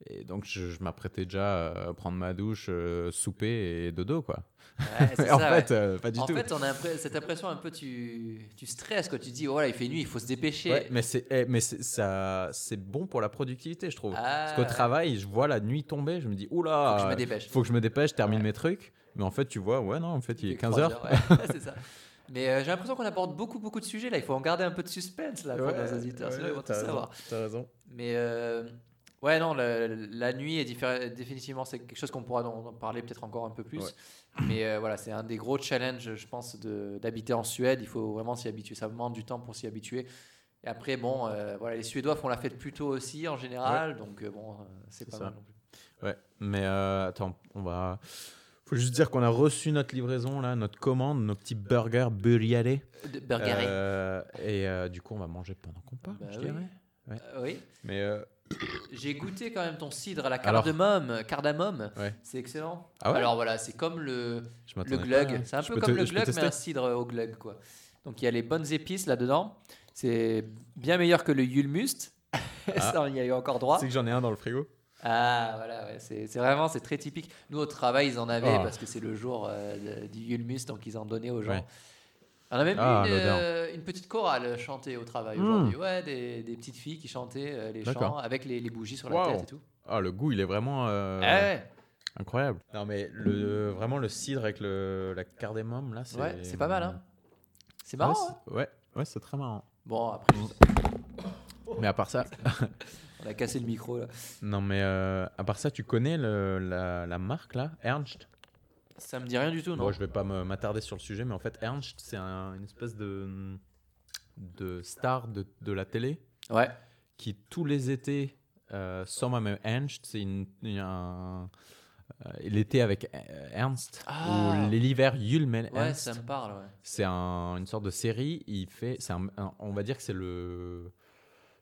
Et donc, je, je m'apprêtais déjà à prendre ma douche, euh, souper et dodo, quoi. Ouais, Mais en ouais. fait, euh, pas du en tout. fait, on a cette impression un peu, tu, tu stresses quand tu dis, oh voilà, il fait nuit, il faut se dépêcher. Ouais, mais c'est eh, mais c'est- ça c'est bon pour la productivité, je trouve. Ah, Parce qu'au travail, je vois la nuit tomber, je me dis oula, Faut que je me dépêche. faut que je me dépêche, termine mes trucs. Mais en fait, tu vois, ouais, non, en fait, il est 15 trois heures. ouais. c'est ça. Mais euh, j'ai l'impression qu'on aborde beaucoup, beaucoup de sujets là. Il faut en garder un peu de suspense là pour nos auditeurs, sinon ils vont tout savoir. T'as raison. Mais ouais, non, la, la nuit est définitivement c'est quelque chose qu'on pourra en parler peut-être encore un peu plus. Ouais. Mais euh, voilà, c'est un des gros challenges, je pense, d'habiter en Suède. Il faut vraiment s'y habituer. Ça demande du temps pour s'y habituer. Et après, bon, euh, voilà, les Suédois font la fête plus tôt aussi en général, donc euh, bon, c'est pas ça. mal non plus. Ouais, mais attends, on va. Faut juste dire qu'on a reçu notre livraison là, notre commande, nos petits burgers burriere. De- Burgeré. Euh, et euh, du coup, on va manger pendant qu'on parle, Bah je oui. dirais. Euh, oui. Mais J'ai goûté quand même ton cidre à la Alors- cardamome. Cardamome, Ouais. c'est excellent. Ah ouais Alors voilà, c'est comme le, glug. pas. C'est un Je peu comme te- le glug, mais un cidre au glug. Quoi. Donc il y a les bonnes épices là-dedans. C'est bien meilleur que le Yulmust. Ça, il y a eu encore droit. C'est que j'en ai un dans le frigo. Ah voilà, ouais, c'est vraiment c'est très typique. Nous au travail, ils en avaient Ah. parce que c'est le jour euh, du Yulmust, donc ils en donnaient aux gens. Ouais. On a même Ah, eu une, euh, petite chorale chantée au travail aujourd'hui. Ouais, des, des petites filles qui chantaient euh, les chants avec les, les bougies sur la tête et tout. Ah, le goût, il est vraiment euh, Ah ouais. incroyable. Non, mais le, vraiment le cidre avec le, la cardamome là, c'est. Ouais, c'est pas mal, hein. C'est Ouais, marrant. c'est- hein ouais, ouais, c'est très marrant. bon, après, Mais à part ça, on a cassé le micro là. non mais euh, à part ça, tu connais le, la, la marque là, Ernst? Ça me dit rien du tout, non Bon, je vais pas m'attarder sur le sujet, mais en fait, Ernst, c'est un- une espèce de de star de, de la télé Ouais. qui tous les étés euh, Sommer med Ernst, c'est une, une- un- euh, l'été avec euh, Ernst Ah. ou l'hiver Jul med Ouais, Ernst. ça me parle, ouais. C'est un- une sorte de série. Il fait, un- on va dire que c'est le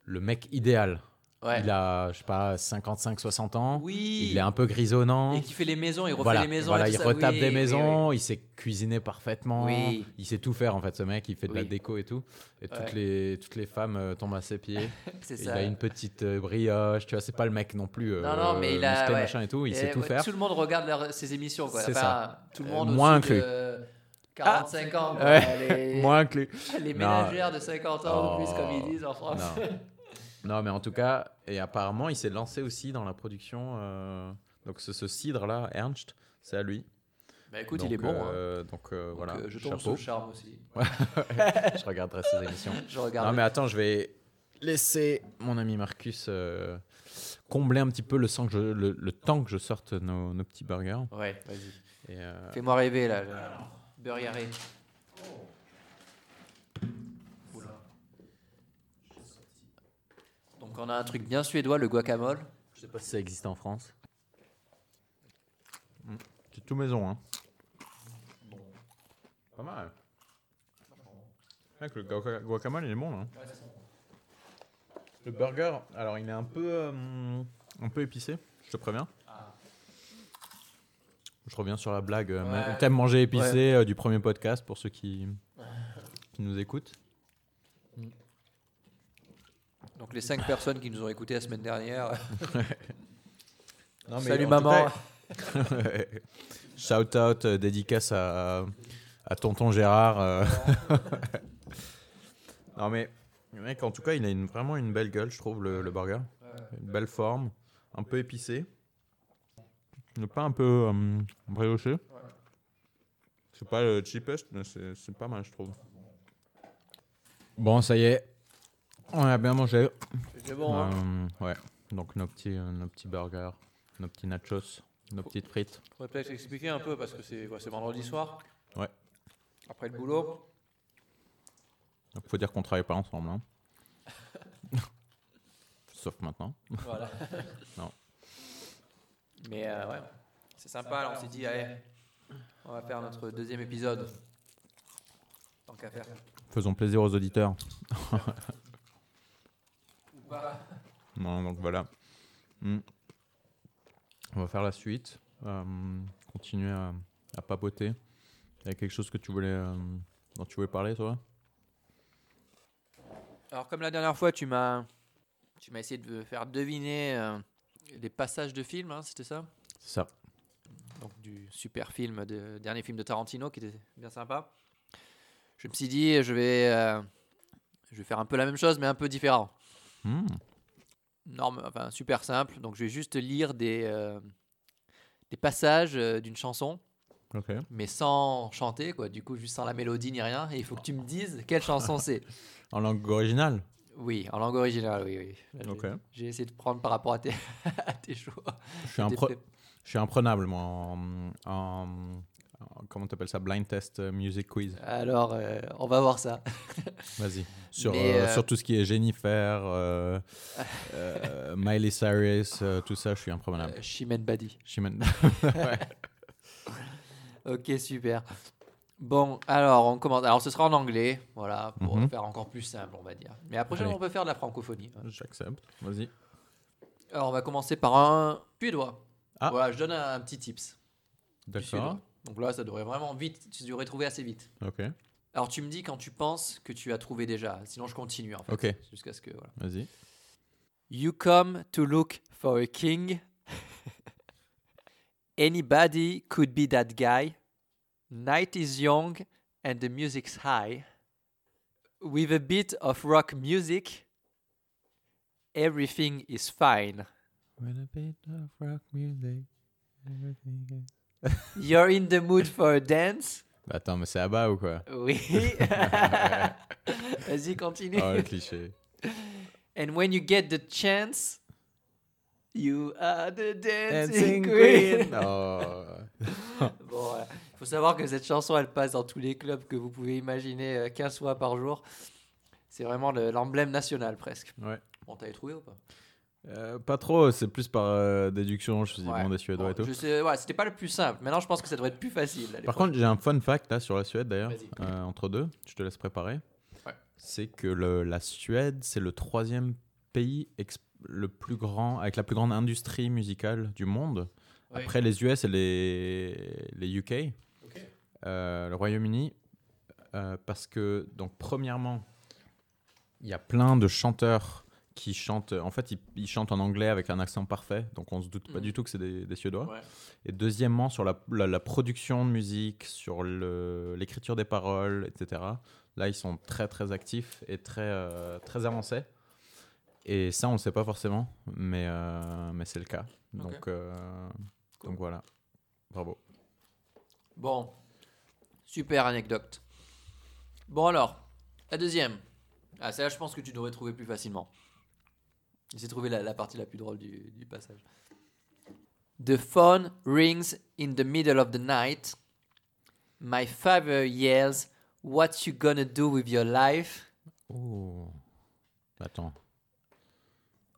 le mec idéal. Ouais. Il a, je sais pas, 55-60 ans. Oui. Il est un peu grisonnant. Et qui fait les maisons, il refait voilà, les maisons. voilà, il ça. retape Oui, des oui, maisons, il sait cuisiner parfaitement, Oui. il sait tout faire en fait ce mec, il fait de la déco et tout. Et toutes, les, toutes les femmes euh, tombent à ses pieds. C'est il ça. a une petite euh, brioche, tu vois, c'est pas le mec non plus. euh, Non, non, mais il a- musclé, ouais. machin et tout, il Et sait tout faire. Tout le monde regarde leur- ses émissions, quoi. Enfin, ça. Tout le monde moins lui. de 45 ans. quoi. Ouais. Les, Moins lui. les Non. ménagères de 50 ans ou plus, Oh. comme ils disent en France. Non. mais en tout cas, et apparemment, il s'est lancé aussi dans la production. euh, donc ce, ce cidre là, Ernst, c'est à lui. Bah écoute, Donc, il est bon. hein. euh, Donc euh, Donc, voilà, je tombe sous le charme aussi. je regarderai ses émissions. Je. Non, mais attends, je vais laisser mon ami Marcus combler un petit peu le, sang que je- le, le temps que je sorte nos, nos petits burgers. Ouais, vas-y. Fais-moi rêver là. Burgeré. Donc on a un truc bien suédois, le guacamole. je sais pas si ça existe en France. Mm. C'est tout maison, hein. Pas mal. Le guaca- guacamole, il est bon, là. Le burger, alors il est un peu, euh, un peu épicé, je te préviens. Je reviens sur la blague. euh, Ouais. T'aimes manger épicé euh, du premier podcast pour ceux qui, qui nous écoutent. Donc les 5 personnes qui nous ont écoutés la semaine dernière. Non, mais Salut en tout maman. cas- Shout out, euh, dédicace à, à tonton Gérard. euh. non mais, mec, en tout cas, il a une, vraiment une belle gueule, je trouve, le, le burger. Une belle forme, un peu épicé. Le pain un peu euh, brioché. C'est pas le cheapest, mais c'est c'est pas mal, je trouve. Bon, ça y est. On a bien mangé. C'est bon. hein. Euh, ouais, donc nos petits, euh, nos petits burgers, nos petits nachos, nos petites frites. Faudrait peut-être expliquer un peu parce que c'est vendredi soir. Ouais. Après le boulot. Il faut dire qu'on travaille pas ensemble. hein. Sauf maintenant. Voilà. Non. Mais euh, ouais, c'est sympa. Alors on s'est dit, allez, on va faire notre deuxième épisode. Tant qu'à faire. Faisons plaisir aux auditeurs. Non, donc voilà. Hmm. On va faire la suite. Euh, continuer à, à papoter. Il y a quelque chose que tu voulais, euh, dont tu voulais parler, toi? Alors comme la dernière fois, tu m'as, tu m'as essayé de faire deviner euh, les passages de films, hein, c'était ça? C'est ça. Donc du super film, de, dernier film de Tarantino qui était bien sympa. Je me suis dit, je vais, euh, je vais faire un peu la même chose, mais un peu différent. Hmm. Norme, enfin, super simple. Donc je vais juste lire des, euh, des passages euh, d'une chanson, mais sans chanter, quoi. Du coup, juste sans la mélodie ni rien. Et il faut que tu me dises quelle chanson c'est. En langue originale Oui, en langue originale, oui, j'ai- essayé de prendre par rapport à tes, à tes choix. Je suis, T'es impre- prêt je suis imprenable, moi, en, en- en- comment t'appelles ça? Blind test euh, music quiz. Alors, euh, on va voir ça. Vas-y. Sur, euh, euh, tout ce qui est Jennifer, euh, euh, Miley Cyrus, euh, tout ça, je suis imprenable. Euh, Chimène Badi. Chimène- Ok, super. Bon, alors on commence. Alors ce sera en anglais, voilà, pour Mhm. faire encore plus simple, on va dire. Mais Allez. on peut faire de la francophonie. J'accepte. Vas-y. Alors on va commencer par un suédois. Ah. Voilà, je donne un, un petit tips. D'accord. Donc là, ça devrait vraiment vite, tu devrais trouver assez vite. Ok. Alors tu me dis quand tu penses que tu as trouvé déjà, sinon je continue en fait. Ok. Jusqu'à ce que. Voilà. Vas-y. You come to look for a king. Anybody could be that guy. Night is young and the music's high. With a bit of rock music, everything is fine. With a bit of rock music, everything is- You're in the mood for a dance? Bah, attends, mais c'est à bas ou quoi? Oui. Vas-y, continue. Oh, le cliché. And when you get the chance, you are the Dancing dancing, queen. Queen. Oh. Bon, voilà. Il faut savoir que cette chanson, elle passe dans tous les clubs que vous pouvez imaginer euh, 15 fois par jour. C'est vraiment le- l'emblème national presque. Ouais. Bon, t'avais trouvé ou pas? Euh, pas trop, c'est plus par euh, déduction. Je me suis dit, Ouais. bon, des Suédois et tout. je sais, ouais, c'était pas le plus simple. Maintenant, je pense que ça devrait être plus facile. là, Par contre, j'ai un fun fact là sur la Suède d'ailleurs, euh, entre deux. Je te laisse préparer. Ouais. C'est que le- la Suède, c'est le troisième pays le plus grand, avec la plus grande industrie musicale du monde. Après les US et les, les UK, le Royaume-Uni, parce que, donc, premièrement, il y a plein de chanteurs qui chantent. En fait, ils, ils chantent en anglais avec un accent parfait, donc on se doute pas Mhm. du tout que c'est des, des Suédois. Ouais. Et deuxièmement, sur la, la- la production de musique, sur l'écriture des paroles, etc. Là, ils sont très, très actifs et très, euh, très avancés. Et ça, on ne le sait pas forcément, mais, euh, mais c'est le cas. Donc, euh, Cool. donc voilà. Bravo. Bon, super anecdote. Bon alors, la deuxième. Ah, celle-là, je pense que tu devrais trouver plus facilement. J'ai trouvé la, la partie la plus drôle du, du passage. The phone rings in the middle of the night. My father yells, What you gonna do with your life? Oh. Attends.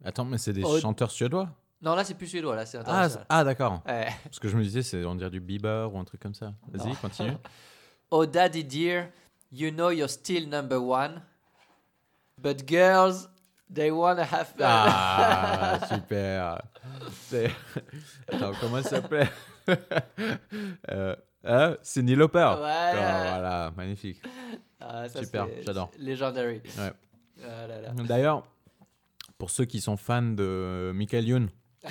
Attends, mais c'est des Oh. chanteurs suédois? Non, là, c'est plus suédois, là, c'est Ah, ah d'accord. Ouais. Parce que je me disais, c'est on dirait du Bieber ou un truc comme ça. Vas-y, continue. Oh, daddy dear, you know you're still number one. But girls, they wanna have fun. Ah, super. Attends, comment ça s'appelait euh, hein, Cindy Lauper. Voilà. Oh, voilà, magnifique. Ah, ça, Super, j'adore. Legendary. Ouais. Ah. D'ailleurs, pour ceux qui sont fans de Michael Youn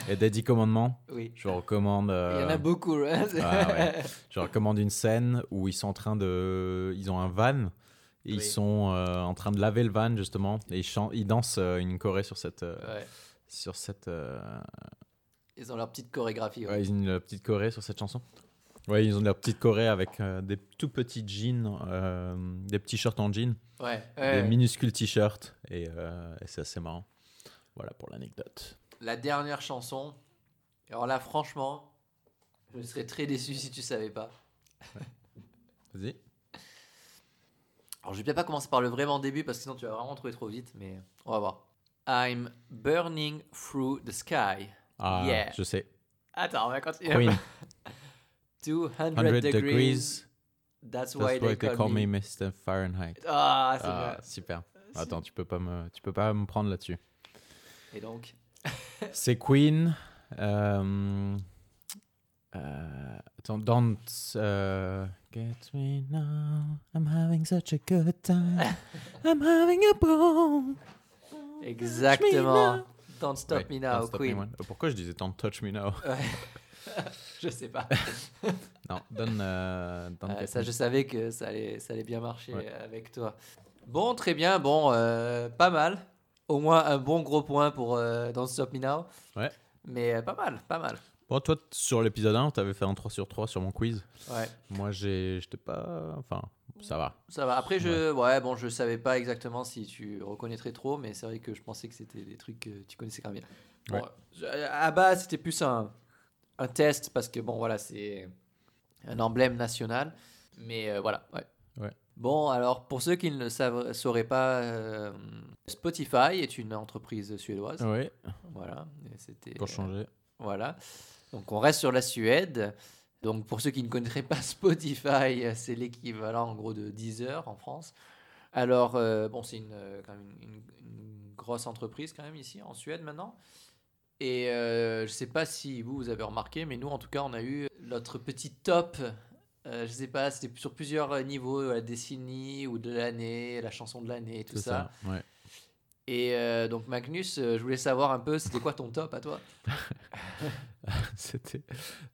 et d'Eddie Commandement, Oui. je recommande. Il y en a euh, beaucoup. hein. ah ouais. Je recommande une scène où ils sont en train de, ils ont un van. Et Ils sont euh, en train de laver le van justement et ils, chantent, ils dansent euh, une choré sur cette, euh, Ouais. sur cette, Ils ont leur petite chorégraphie. ouais. Ouais, ils ont une petite choré sur cette chanson. Ouais, ils ont leur petite choré avec des tout petits jeans, des petits shirts en jean, Ouais. des minuscules t-shirts, et, et c'est assez marrant. Voilà pour l'anecdote. La dernière chanson. Alors là, franchement, je serais très déçu si tu savais pas. Vas-y. Alors, je vais peut-être pas commencer par le vraiment début parce que sinon tu vas vraiment trouver trop vite, mais on va voir. I'm burning through the sky. Ah, Yeah. je sais. Attends, on va continuer. Queen, 200 100 degrees. degrees. That's why, That's why they, call, me. Mr. Fahrenheit. Ah, c'est Ah, super. Attends, tu peux pas me, tu peux pas me prendre là-dessus. Et donc, C'est Queen. euh, euh, don't euh, get me now. I'm having such a good time. I'm having a ball. exactement. Don't Stop Ouais, Me Don't Now, Stop Queen. Me Now. Pourquoi je disais Don't Touch Me Now? Ouais. je sais pas. Non, donne. euh, Euh, ça, je savais que ça allait, ça allait bien marcher Ouais. avec toi. Bon, très bien. Bon, euh, pas mal. Au moins un bon gros point pour euh, Don't Stop Me Now. Ouais. Mais euh, pas mal, pas mal. Bon, toi, sur l'épisode 1, tu avais fait un 3 sur 3 sur mon quiz. Ouais, Moi, j'étais pas. Enfin, ça va. ça va. Après, je, ouais. bon, je savais pas exactement si tu reconnaîtrais trop, mais c'est vrai que je pensais que c'était des trucs que tu connaissais quand même bien. Bon, Ouais. je- à base, c'était plus un, un test parce que bon, voilà, c'est un emblème national. Mais euh, voilà, ouais. Ouais. Bon, alors pour ceux qui ne le sauraient pas, euh, Spotify est une entreprise suédoise. Oui, Voilà, et c'était. pour changer. Voilà. Donc on reste sur la Suède. Donc pour ceux qui ne connaîtraient pas Spotify, c'est l'équivalent en gros de Deezer en France. Alors euh, bon, c'est une, euh, quand même une, une grosse entreprise quand même ici en Suède maintenant. Et euh, je ne sais pas si vous, vous avez remarqué, mais nous en tout cas on a eu notre petit top. Euh, je sais pas, c'était sur plusieurs niveaux, la décennie ou de l'année, la chanson de l'année, tout ça. ça. Ouais. Et euh, donc Magnus, euh, je voulais savoir un peu, c'était quoi ton top à toi? C'était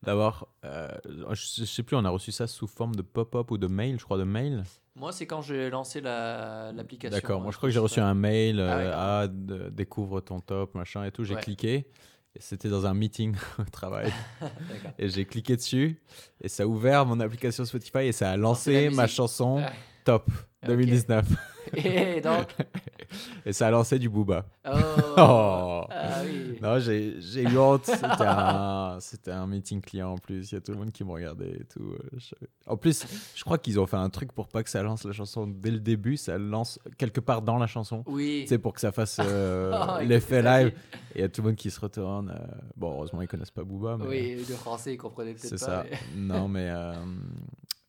d'abord, euh, je je sais plus, on a reçu ça sous forme de pop-up ou de mail, je crois, de mail. Moi, c'est quand j'ai lancé la- l'application. D'accord, euh, moi je crois que j'ai reçu un mail, Ah ouais, ah, de- découvre ton top, machin et tout. J'ai Ouais. cliqué, et c'était dans un meeting au travail, et j'ai cliqué dessus, et ça a ouvert mon application Spotify, et ça a lancé la ma chanson Top Ok. 2019, Et donc, et ça a lancé du Booba. oh, Oh. ah oui. Non, j'ai eu honte. C'était un, meeting client en plus. Il y a tout le monde qui me regardait et tout. euh, En plus, je crois qu'ils ont fait un truc pour pas que ça lance la chanson dès le début. Ça lance quelque part dans la chanson. Oui. C'est pour que ça fasse euh, Ah, l'effet live. Et il y a tout le monde qui se retourne. euh, Bon, heureusement, ils connaissent pas Booba. Mais Oui, le français, ils comprenaient peut-être c'est pas. ça. Non, mais, euh,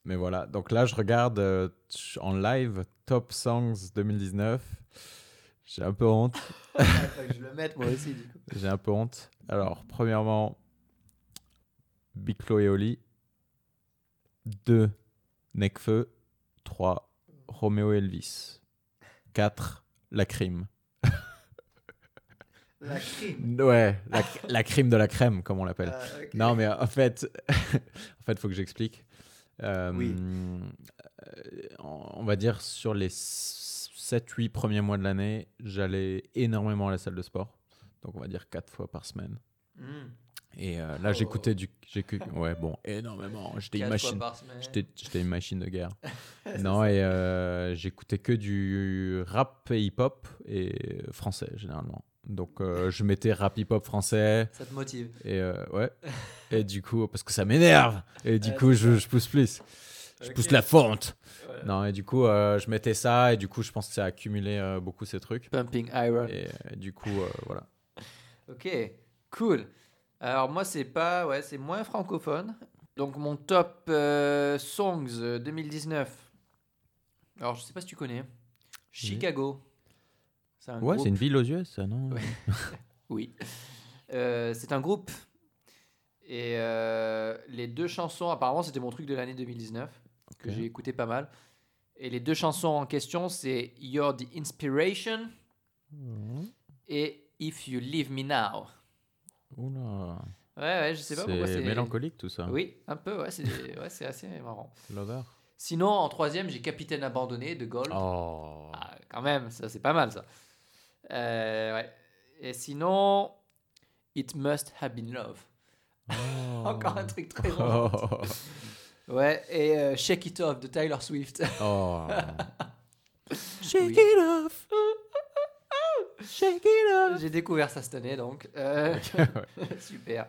mais voilà. Donc là, je regarde euh, en live Top Songs 2019. J'ai un peu honte. mais- Faut que je le mette moi aussi, du coup. J'ai un peu honte. Alors, premièrement, Big Flo et Oli. 2. Necfeu. 3. Roméo Elvis. 4. La crime. La crime. Ouais, la, la crime de la crème, comme on l'appelle. Ah. Non, mais en fait, en fait, faut que j'explique. Euh, Oui. euh, On va dire sur les 7-8 premiers mois de l'année, j'allais énormément à la salle de sport. Donc, on va dire 4 fois par semaine. Hmm. Et euh, là, Oh. j'écoutais du. j'écou- Ouais, bon, énormément. J'étais une machine. J'étais une machine de guerre. Non, et euh, j'écoutais que du rap et hip-hop et français, généralement. Donc, euh, je mettais rap hip-hop français. Ça te motive. Et euh, ouais. Et du coup, parce que ça m'énerve. Et du Ouais, coup, je, je pousse plus. Je pousse la fonte. Voilà. Non, et du coup, euh, je mettais ça. Et du coup, je pense que ça a accumulé beaucoup ces trucs. Pumping Iron. Et du coup, voilà. Ok, cool. Alors moi c'est pas, ouais, c'est moins francophone. Donc mon top songs euh, 2019. Alors je sais pas si tu connais. Chicago. C'est un Ouais, c'est une ville aux yeux, ça, non. Oui. Euh, c'est un groupe. Et euh, les deux chansons, apparemment c'était mon truc de l'année 2019 que j'ai écouté pas mal. Et les deux chansons en question c'est You're the Inspiration et If You Leave Me Now. Oula. Ouais, ouais, je sais pas pourquoi C'est c'est. mélancolique tout ça. Oui, un peu, ouais, c'est ouais, c'est assez marrant. Lover. Sinon, en troisième, j'ai Capitaine Abandonné de Gold. Oh. Ah, quand même, ça c'est pas mal ça. Euh, ouais. Et sinon, It Must Have Been Love. Encore un truc très Oh. Ouais, et euh, Shake It Off de Tyler Swift. Oh. Shake it off. Shake it off. J'ai découvert ça cette année donc. Euh, super.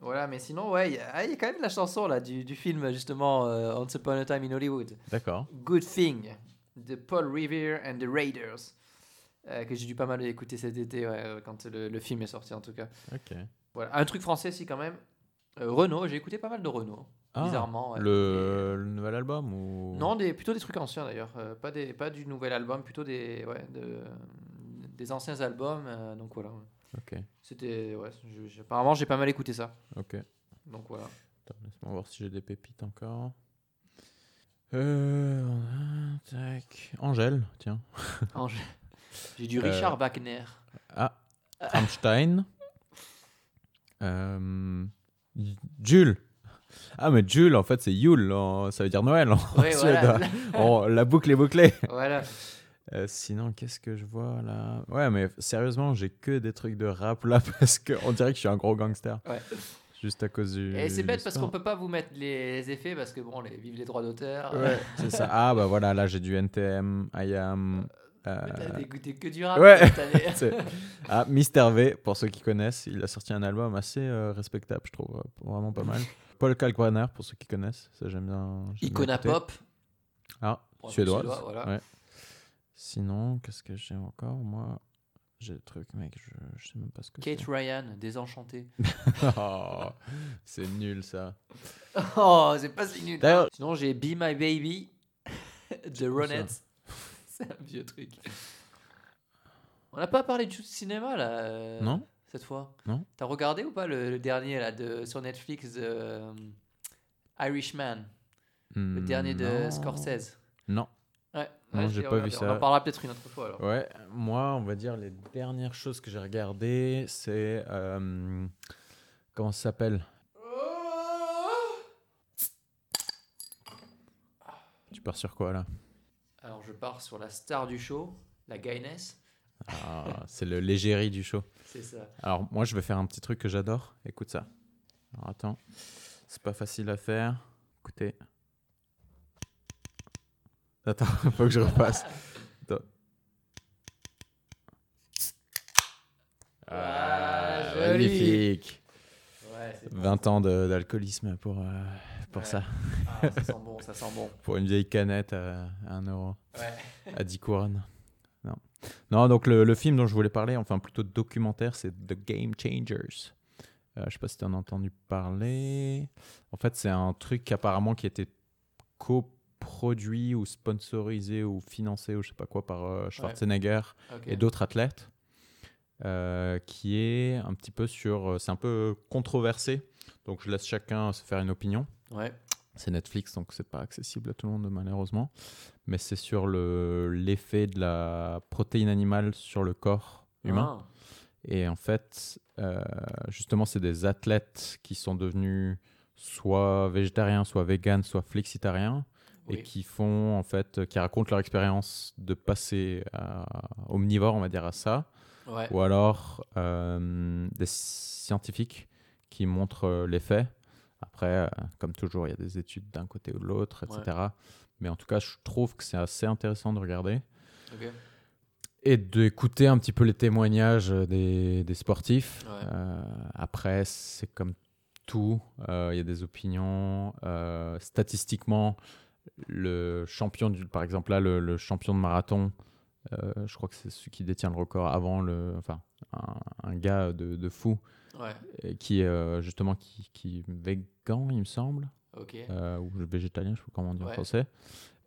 Voilà, mais sinon, ouais, il y, a ah, il y a quand même la chanson là du, du film justement euh, Once Upon a Time in Hollywood. D'accord. Good Thing de Paul Revere and the Raiders. Euh, que j'ai dû pas mal écouter cet été ouais, euh, quand le, le film est sorti en tout cas. Voilà. Un truc français si quand même. Euh, Renault, j'ai écouté pas mal de Renault. Ah, bizarrement. ouais. Le, le nouvel album ou? Non, des, plutôt des trucs anciens d'ailleurs. Euh, pas, des, pas du nouvel album, plutôt des, ouais, de, des anciens albums. donc voilà. Ok. C'était. Ouais, je- apparemment, j'ai pas mal écouté ça. Ok. Donc voilà. Laisse-moi voir si j'ai des pépites encore. Euh, tac. Angèle, tiens. Angers. J'ai du Euh, Richard Wagner. Ah, Rammstein. Euh, Jules. Ah, mais Jules, en fait, c'est Yule. en- Ça veut dire Noël en Ouais, suédois. voilà. Oh, la boucle est bouclée. voilà. Euh, sinon, qu'est-ce que je vois là? Ouais, mais sérieusement, j'ai que des trucs de rap là parce qu'on dirait que je suis un gros gangster. Ouais. Juste à cause du. Et c'est bête parce qu'on peut pas vous mettre les effets parce que bon, les, vive les droits d'auteur. Ouais, c'est ça. Ah, bah voilà, là j'ai du NTM, IAM. Euh, T'as écouté que du rap Ouais. cette année. c'est- Ah, Mister V, pour ceux qui connaissent, il a sorti un album assez euh, respectable, je trouve. euh, Vraiment pas mal. Paul Kalkbrenner, pour ceux qui connaissent, ça j'aime bien. Icona. Pop. Ah, suédoise. suédois, voilà. Ouais. Sinon, qu'est-ce que j'ai encore Moi, j'ai des trucs, mec, je, je sais même pas ce que Kate. Ryan, Désenchanté. Oh, c'est nul ça. Oh, c'est pas si nul. D'ailleurs- Sinon, j'ai Be My Baby de Ronettes. C'est un vieux truc. On n'a pas parlé du cinéma là. euh, Non Cette fois. Non. T'as regardé ou pas le, le dernier là de sur Netflix, euh, Irishman, le dernier de. Scorsese. Non. Ouais. Non, ouais, j'ai je- pas on- vu On ça. en parlera peut-être une autre fois alors. Ouais, moi, on va dire les dernières choses que j'ai regardées, c'est. euh, comment ça s'appelle? Tu pars sur quoi là? Alors je pars sur la star du show, la Gayness. Ah, C'est le légérie du show. C'est ça. Alors, moi, je vais faire un petit truc que j'adore. Écoute ça. Alors, attends. C'est pas facile à faire. Écoutez. Attends, faut que je repasse. Attends. Ah, Ah, magnifique. Ouais, c'est bon. 20 ans d'alcoolisme pour, euh, pour Ouais. ça. Ah, ça sent bon, ça sent bon. Pour une vieille canette à, à 1 euro. Ouais. À 10 couronnes. Non. Non, donc le, le film dont je voulais parler, enfin plutôt documentaire, c'est The Game Changers. Euh, je sais pas si tu en as entendu parler. En fait, c'est un truc apparemment qui a été coproduit ou sponsorisé ou financé ou je sais pas quoi par euh, Schwarzenegger et d'autres athlètes. euh, qui est un petit peu sur. euh, C'est un peu controversé. Donc je laisse chacun se faire une opinion. Ouais. C'est Netflix, donc c'est pas accessible à tout le monde malheureusement. Mais c'est sur le- l'effet de la protéine animale sur le corps humain. Ah, Et en fait, euh, justement, c'est des athlètes qui sont devenus soit végétariens, soit véganes, soit flexitariens, et qui font en fait, qui racontent leur expérience de passer à, omnivore, on va dire à ça, Ouais. ou alors euh, des scientifiques qui montrent euh, l'effet. Après, euh, comme toujours, il y a des études d'un côté ou de l'autre, etc. Mais en tout cas, je trouve que c'est assez intéressant de regarder et d'écouter un petit peu les témoignages des, des sportifs. Ouais. Euh, après, c'est comme tout, euh, il y a des opinions. Euh, statistiquement, le champion, du, par exemple là, le, le champion de marathon, euh, je crois que c'est celui qui détient le record avant le, enfin, un, un gars de, de fou Ouais. qui est euh, justement qui, qui est végan, il me semble euh, ou végétalien, je sais pas comment on dit en français,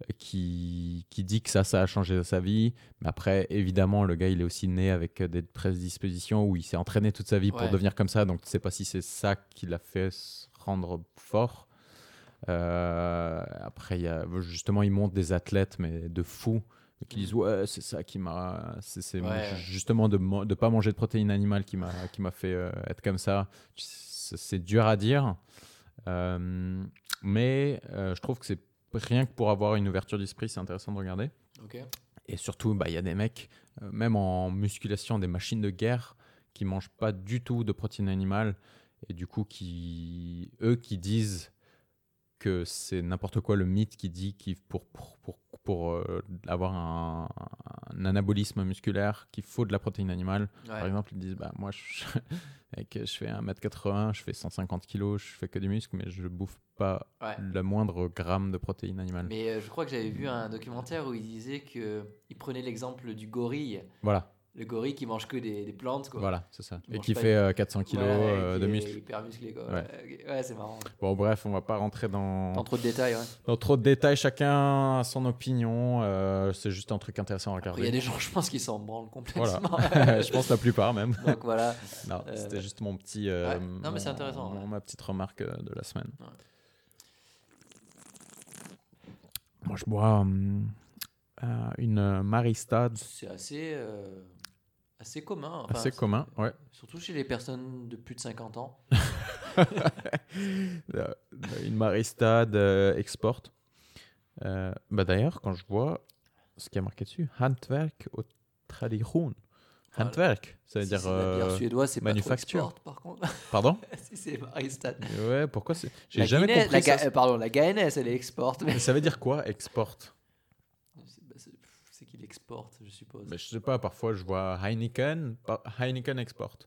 euh, qui, qui dit que ça, ça a changé sa vie. Mais après, évidemment, le gars, il est aussi né avec des prédispositions où il s'est entraîné toute sa vie pour devenir comme ça. Donc, tu sais pas si c'est ça qui l'a fait se rendre fort. Euh, après, y a, justement, il montre des athlètes, mais de fous, qui disent Ouais, c'est ça qui m'a. C'est Ouais. justement de ne pas manger de protéines animales qui m'a qui m'a fait euh, être comme ça. C'est dur à dire. Euh, mais euh, je trouve que c'est rien que pour avoir une ouverture d'esprit, c'est intéressant de regarder. Et surtout, bah, il y a des mecs, même en musculation, des machines de guerre qui mangent pas du tout de protéines animales et du coup, qui, eux qui disent que c'est n'importe quoi le mythe qui dit qu'il pour, pour, pour, pour, euh, avoir un, un anabolisme musculaire qu'il faut de la protéine animale. Par exemple, ils disent bah, Moi, je, je fais 1m80, je fais 150 kg, je fais que du muscle, mais je bouffe pas Ouais. le moindre gramme de protéines animales. Mais euh, je crois que j'avais vu un documentaire où il disait que il prenait l'exemple du gorille, Voilà, le gorille qui mange que des, des plantes quoi. voilà, c'est ça. Qui Et qui fait euh, 400 kg Voilà, et euh, de est muscle. Hyper musclé quoi. Ouais. Ouais. Ouais, c'est marrant. Bon, bref, on va pas rentrer dans, Dans trop de détails. Ouais. dans trop de détails. Chacun a son opinion. euh, c'est juste un truc intéressant à Après, il y a regarder. des gens, je pense, qui s'en branlent Voilà. complètement. je pense la plupart même. Donc voilà. Non, Euh, c'était juste mon petit. euh, ouais. Non, mais c'est intéressant, mon- ouais. ma petite remarque euh, de la semaine. Ouais. Moi, je bois hum, euh, une Maristad. C'est assez, euh, assez commun. enfin, Assez commun, ouais. Surtout chez les personnes de plus de 50 ans. Euh, Une Maristad euh, export. Euh, bah D'ailleurs, quand je vois ce qui est marqué dessus, Handwerk och Tradition. Voilà. Handwerk, ça veut Si dire. euh, suédoise, c'est pas trop manufacture. export, par contre. Pardon? Si c'est Maristad. Ouais, pourquoi c'est. J'ai jamais Guinness- compris la ça. Ga- euh, Pardon, la Gaines, elle est export. Mais Mais ça veut dire quoi, export? Exporte, je suppose. bah, Je sais pas, parfois je vois Heineken, Heineken export.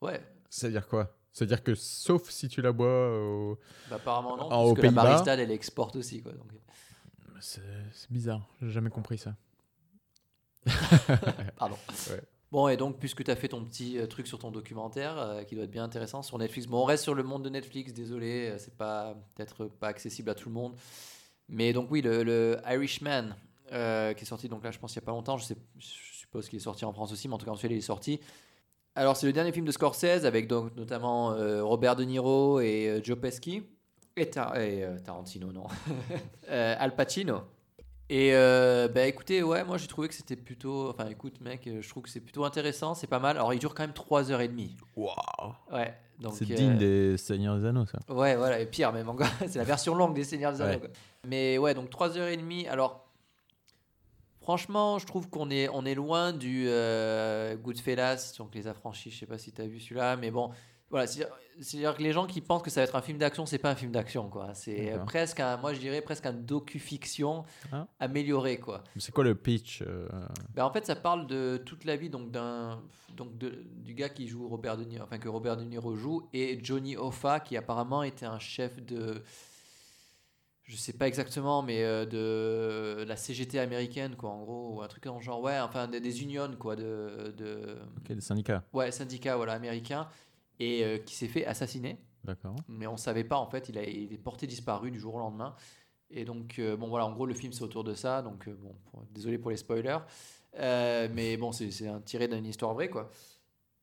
Ouais, Ça veut dire quoi? Ça veut dire que sauf si tu la bois au- bah, apparemment non, parce que la. Maristad, elle exporte aussi. Quoi, donc... C'est bizarre, j'ai jamais compris ça. Pardon. Ouais. Bon, et donc, puisque tu as fait ton petit euh, truc sur ton documentaire, euh, qui doit être bien intéressant sur Netflix. Bon, on reste sur le monde de Netflix, désolé, euh, c'est pas peut-être pas accessible à tout le monde. Mais donc, oui, le, le Irishman, euh, qui est sorti, donc là, je pense, il y a pas longtemps, je, sais, je suppose qu'il est sorti en France aussi, mais en tout cas, en Suède, il est sorti. Alors, c'est le dernier film de Scorsese, avec donc notamment euh, Robert De Niro et euh, Joe Pesci. Et, Tar- et, euh, Tarantino, non. Euh, Al Pacino. Et euh, bah écoutez, ouais, moi j'ai trouvé que c'était plutôt. Enfin écoute, mec, je trouve que c'est plutôt intéressant, c'est pas mal. Alors il dure quand même 3h30. Waouh Ouais, donc. C'est euh, digne des Seigneurs des Anneaux, ça. Ouais, voilà, et pire même encore. c'est la version longue des Seigneurs des Anneaux. Ouais. Mais ouais, donc 3h30. Alors, franchement, je trouve qu'on est, on est loin du euh, Goodfellas, donc les affranchis. Je sais pas si tu as vu celui-là, mais bon. Voilà, c'est- c'est-à-dire que les gens qui pensent que ça va être un film d'action, c'est pas un film d'action, quoi. C'est euh, presque un, moi je dirais presque un docu-fiction Ah. amélioré, quoi. C'est quoi le pitch euh, Ben, en fait, ça parle de toute la vie donc d'un donc de- du gars qui joue Robert De Niro, enfin que Robert De Niro joue, et Johnny Hoffa qui apparemment était un chef de, je sais pas exactement, mais euh, de la CGT américaine quoi, en gros, ou un truc dans le genre, ouais, enfin des, des unions quoi, de, de Ok, des syndicats. ouais syndicats voilà américains, et euh, qui s'est fait assassiner. D'accord. mais on savait pas en fait il, a, il est porté disparu du jour au lendemain. Et donc euh, bon voilà en gros le film c'est autour de ça donc euh, bon pour- désolé pour les spoilers. Mais bon c'est un tiré d'une histoire vraie quoi.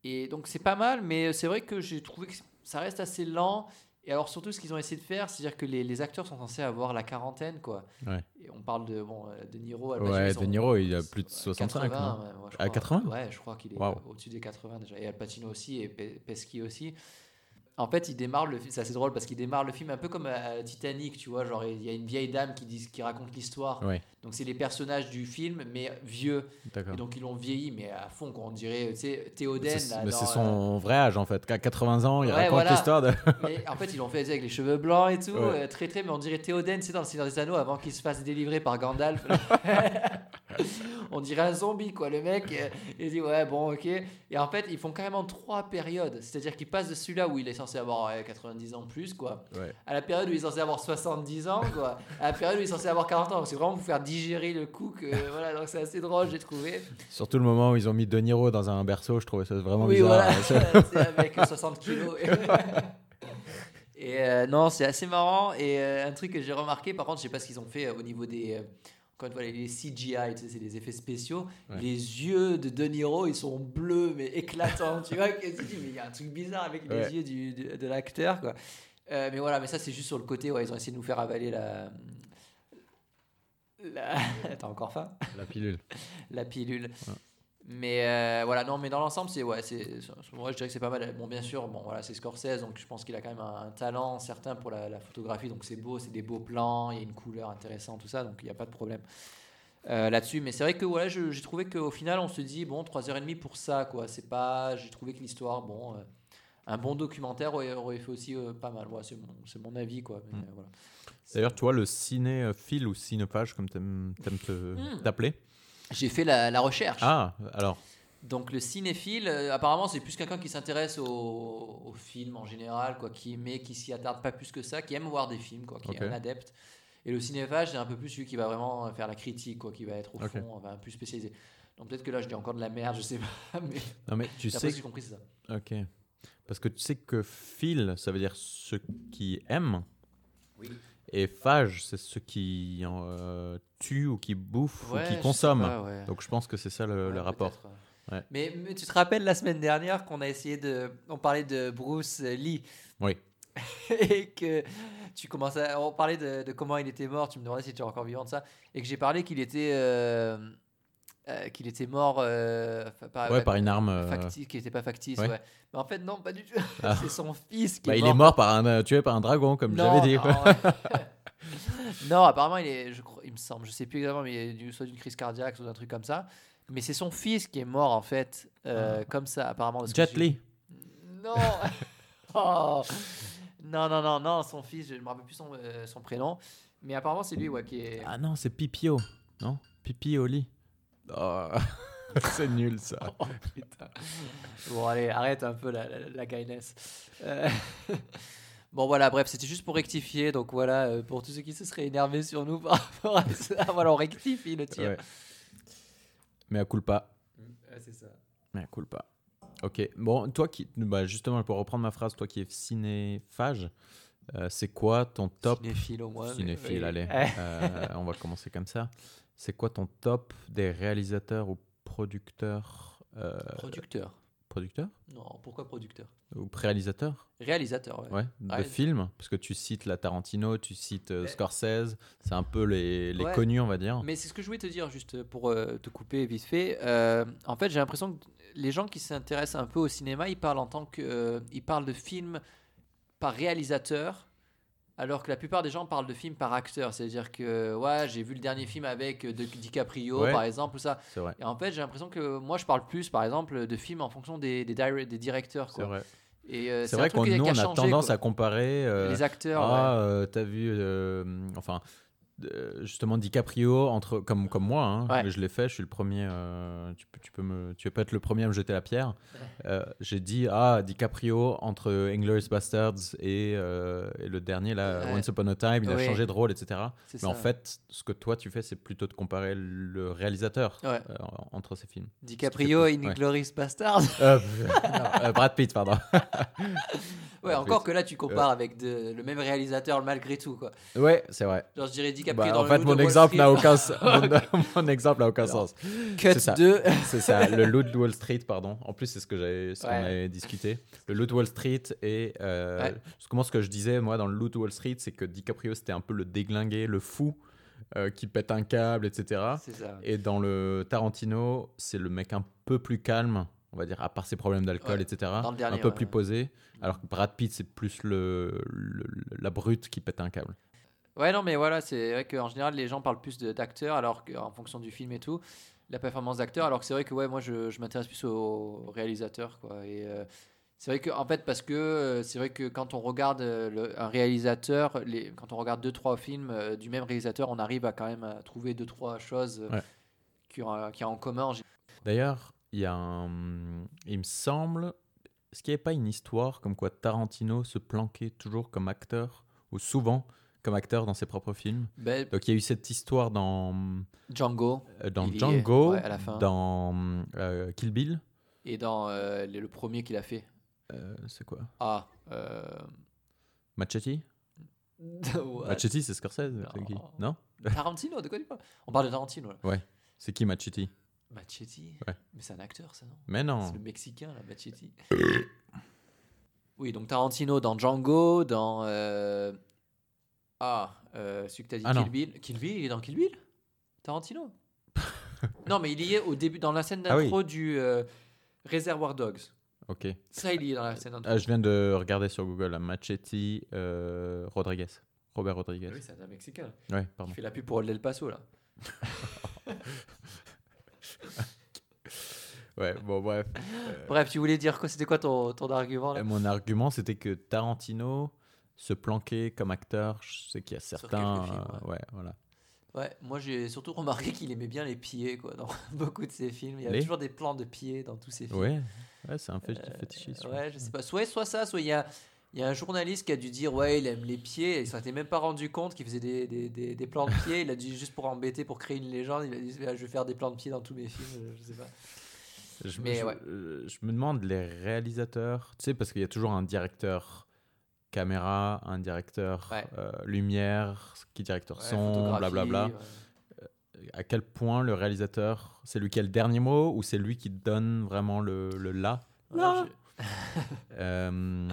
Et donc c'est pas mal mais c'est vrai que j'ai trouvé que ça reste assez lent et alors surtout ce qu'ils ont essayé de faire c'est à dire que les, les acteurs sont censés avoir la quarantaine quoi Ouais. et on parle de bon euh, de Niro Ouais, De Niro, il a plus de 65, 80, non ouais, moi, je À crois. 80? Ouais, je crois qu'il est au-dessus des 80 déjà. Et Al Pacino aussi, et Pe- Pesci aussi. En fait, il démarre le film, c'est assez drôle parce qu'il démarre le film un peu comme à Titanic, tu vois, genre il y a une vieille dame qui, dit, qui raconte l'histoire. Ouais, Donc c'est les personnages du film, mais vieux. Et donc ils l'ont vieilli, mais à fond, quoi. On dirait, tu sais, Théoden. Mais c'est c'est euh, son vrai âge en fait. Qu'à 80 ans, il Ouais, raconte voilà. l'histoire de. mais en fait, ils l'ont fait avec les cheveux blancs et tout, Ouais. euh, très très, mais on dirait Théoden, c'est dans le Seigneur des Anneaux avant qu'il se fasse délivrer par Gandalf. on dirait un zombie, quoi. Le mec, euh, il dit ouais, bon, ok. Et en fait, ils font carrément trois périodes. C'est-à-dire qu'ils passent de celui-là où il est censé avoir ouais, 90 ans plus, quoi, Ouais. à la période où il est censé avoir 70 ans, quoi, à la période où il est censé avoir 40 ans. C'est vraiment pour faire digérer le coup que, voilà, donc c'est assez drôle, j'ai trouvé. Surtout le moment où ils ont mis De Niro dans un berceau, je trouvais ça vraiment Oui, bizarre. voilà, C'est- avec 60 kilos. Et euh, non, c'est assez marrant. Et euh, un truc que j'ai remarqué, par contre, je sais pas ce qu'ils ont fait euh, au niveau des. une fois, les CGI, tu sais, c'est des effets spéciaux. Ouais. Les yeux de De Niro, ils sont bleus, mais éclatants. tu vois, que tu dis, mais il y a un truc bizarre avec les yeux du, de l'acteur, quoi. Euh, mais voilà, mais ça, c'est juste sur le côté. Ouais, ils ont essayé de nous faire avaler la. La... T'as encore faim? La pilule. la pilule. Ouais. Mais euh, voilà, non, mais dans l'ensemble, c'est ouais, c'est moi je dirais que c'est pas mal. Bon, bien sûr, bon voilà, c'est Scorsese, donc je pense qu'il a quand même un, un talent certain pour la, la photographie, donc c'est beau, c'est des beaux plans, il y a une couleur intéressante, tout ça, donc il n'y a pas de problème euh, là-dessus. Mais c'est vrai que voilà, je- j'ai trouvé qu'au final, on se dit bon, 3h30 pour ça, quoi. C'est pas, j'ai trouvé que l'histoire, bon, euh, un bon documentaire aurait, fait aussi euh, pas mal. Ouais, c'est mon, c'est mon avis, quoi. Mais, Mm. euh, voilà. D'ailleurs, toi, le cinéphile ou cinéphage, comme t'aimes t'aimes te- Mm. t'appeler. J'ai fait la, la recherche. Ah, alors. Donc le cinéphile, euh, apparemment, c'est plus quelqu'un qui s'intéresse au, au film en général, quoi, qui mais qui s'y attarde pas plus que ça, qui aime voir des films, quoi, qui Ok. est un adepte. Et le cinéphage, c'est un peu plus celui qui va vraiment faire la critique, quoi, qui va être au Ok. fond, enfin, plus spécialisé. Donc peut-être que là, je dis encore de la merde, je sais pas, mais Non, mais tu sais. que j'ai compris, c'est ça. Ok. Parce que tu sais que phile, ça veut dire ceux qui aiment. Oui. Et phage, c'est ceux qui euh, tuent ou qui bouffent Ouais, ou qui consomment. pas, ouais. Donc je pense que c'est ça le, rapport. Mais, mais tu te rappelles la semaine dernière qu'on a essayé de. On parlait de Bruce Lee? Oui. et que tu commençais à. On parlait de, de comment il était mort. Tu me demandais si tu es encore vivant de ça. Et que j'ai parlé qu'il était. euh, euh, qu'il était mort euh, par, Ouais, par une arme. euh, factice, qui n'était pas factice. ouais. Mais en fait, non, pas du tout. Ah. c'est son fils qui bah, est il mort. est mort par un, tué par un dragon, comme j'avais dit. non, apparemment, il est, je crois, il me semble, je sais plus exactement, mais il est soit d'une crise cardiaque, soit d'un truc comme ça. Mais c'est son fils qui est mort en fait, euh, comme ça, apparemment. Jet Li. Non. Oh. Non, non, non, non, son fils, je ne me rappelle plus son, euh, son prénom. Mais apparemment, c'est lui ouais, qui est. Ah non, c'est Pipio. Non? Pipi au lit. Oh, c'est nul ça. Oh, putain. Bon, allez, arrête un peu la, la, la gayness. Euh, Bon, voilà, bref, c'était juste pour rectifier. Donc voilà, euh, pour tous ceux qui se seraient énervés sur nous par rapport à ça, voilà, on rectifie le tir. Ouais. Mais à culpa. Ouais, c'est ça. Mais à culpa. Ok. Bon, toi qui. Bah, justement, pour reprendre ma phrase, toi qui es cinéphage, euh, c'est quoi ton top Cinéphile au moins. Cinéphile, oui. allez. Eh. Euh, on va commencer comme ça. C'est quoi ton top des réalisateurs ou producteurs euh, Producteur. Producteurs? Non, pourquoi producteur? Ou réalisateurs Réalisateur, ouais. Ouais, de films. Parce que tu cites la Tarantino, tu cites euh, Scorsese. C'est un peu les, les Ouais. connus, on va dire. Mais c'est ce que je voulais te dire, juste pour euh, te couper vite fait. Euh, en fait, j'ai l'impression que les gens qui s'intéressent un peu au cinéma, ils parlent en tant que, ils parlent de films par réalisateur, alors que la plupart des gens parlent de films par acteur. C'est-à-dire que, ouais, j'ai vu le dernier film avec euh, de DiCaprio, Ouais. par exemple, ou ça. C'est vrai. Et en fait, j'ai l'impression que moi, je parle plus, par exemple, de films en fonction des, des, dire- des directeurs. C'est vrai. Et euh, C'est vrai qu'on a nous, on a changé, tendance quoi. à comparer. euh, les acteurs. ah, ouais. euh, t'as vu, enfin, euh, justement DiCaprio entre comme comme moi, hein, Ouais. je l'ai fait. Je suis le premier. euh, tu peux, tu peux me, tu pas être le premier à me jeter la pierre. Euh, J'ai dit ah DiCaprio entre Inglourious Bastards et, et le dernier là, Ouais. Once Upon a Time, il a changé de rôle, etc. Mais en fait, ce que toi tu fais, c'est plutôt de comparer le réalisateur entre ces films. DiCaprio, ouais. Inglourious Bastard. Non, euh, Brad Pitt, pardon. Ouais, En encore que là, tu compares avec de- le même réalisateur malgré tout, quoi. Ouais, c'est vrai. Genre, je dirais DiCaprio Bah, dans en le fait, Loup mon exemple n'a aucun, mon, mon exemple n'a aucun Alors, sens. Cut c'est ça. 2. C'est ça, le Loup de Wall Street, pardon. En plus, c'est ce que j'avais, ce qu'on Ouais. avait discuté. Le Loup de Wall Street et euh, Ouais. comment ce que je disais moi dans le Loup de Wall Street, c'est que DiCaprio c'était un peu le déglingué, le fou euh, qui pète un câble, etc. Ça. Et dans le Tarantino, c'est le mec un peu plus calme, on va dire, à part ses problèmes d'alcool, Ouais. etc. Dernier, un peu ouais. plus posé. Alors que Brad Pitt, c'est plus le, le- la brute qui pète un câble. Ouais, non, mais voilà, c'est vrai qu'en général, les gens parlent plus d'acteurs, alors qu'en fonction du film et tout, la performance d'acteur, alors que c'est vrai que ouais, moi, je, je m'intéresse plus au réalisateur, quoi. Et euh, c'est vrai que, en fait, parce que euh, c'est vrai que quand on regarde euh, le- un réalisateur, les, quand on regarde deux, trois films euh, du même réalisateur, on arrive à quand même à trouver deux, trois choses Ouais. qui ont, qui ont en commun. D'ailleurs, il y a un... Il me semble... Est-ce qu'il n'y avait pas une histoire comme quoi Tarantino se planquait toujours comme acteur, ou souvent comme acteur dans ses propres films Ben, Donc il y a eu cette histoire dans, Django euh, dans Il y est, Django, ouais, à la fin. dans euh, Kill Bill. et dans euh, le le premier qu'il a fait. Euh, c'est quoi? Ah. Machete? What Machete, c'est Scorsese Non. c'est qui Non? Tarantino, de quoi tu parles? On parle de Tarantino là. C'est qui Machete? Machete? Ouais. Mais c'est un acteur ça, non? Mais non C'est le Mexicain là, Machete. oui, donc Tarantino dans Django, dans. Ah, euh, celui que t'as dit Ah, Kill non. Bill. Kill Bill, il est dans Kill Bill? Tarantino? Non, mais il y est au début, dans la scène Ah oui. d'intro du euh, Reservoir Dogs. Ok. Ça, il y est dans la scène d'intro. Ah, je viens de regarder sur Google, là, Machete euh, Rodriguez. Robert Rodriguez. Oui, c'est un Mexicain. Ouais, Il pardon. fait la pub pour El Paso là. Ouais, bon, bref. Bref, tu voulais dire quoi? C'était quoi ton, ton argument là? Euh, Mon argument, c'était que Tarantino se planquait comme acteur. Je sais qu'il y a certains. films, euh, ouais, voilà. Ouais, moi j'ai surtout remarqué qu'il aimait bien les pieds quoi, dans beaucoup de ses films. Il y a Les toujours des plans de pieds dans tous ses films. Ouais, ouais c'est un fétiche. Euh, fétichiste. ouais, je sais pas. Soit, soit ça, soit il y a, y a un journaliste qui a dû dire ouais, il aime les pieds. Et il s'en était même pas rendu compte qu'il faisait des, des, des, des plans de pieds. Il a dit juste pour embêter, pour créer une légende. Il a dit ah, je vais faire des plans de pieds dans tous mes films. Je, sais pas. Je, Mais je- ouais. euh, je me demande les réalisateurs, tu sais, parce qu'il y a toujours un directeur caméra, un directeur Ouais. euh, lumière, qui directeur Ouais, son, blablabla. ouais. À quel point le réalisateur, c'est lui qui a le dernier mot ou c'est lui qui donne vraiment le, le là Euh,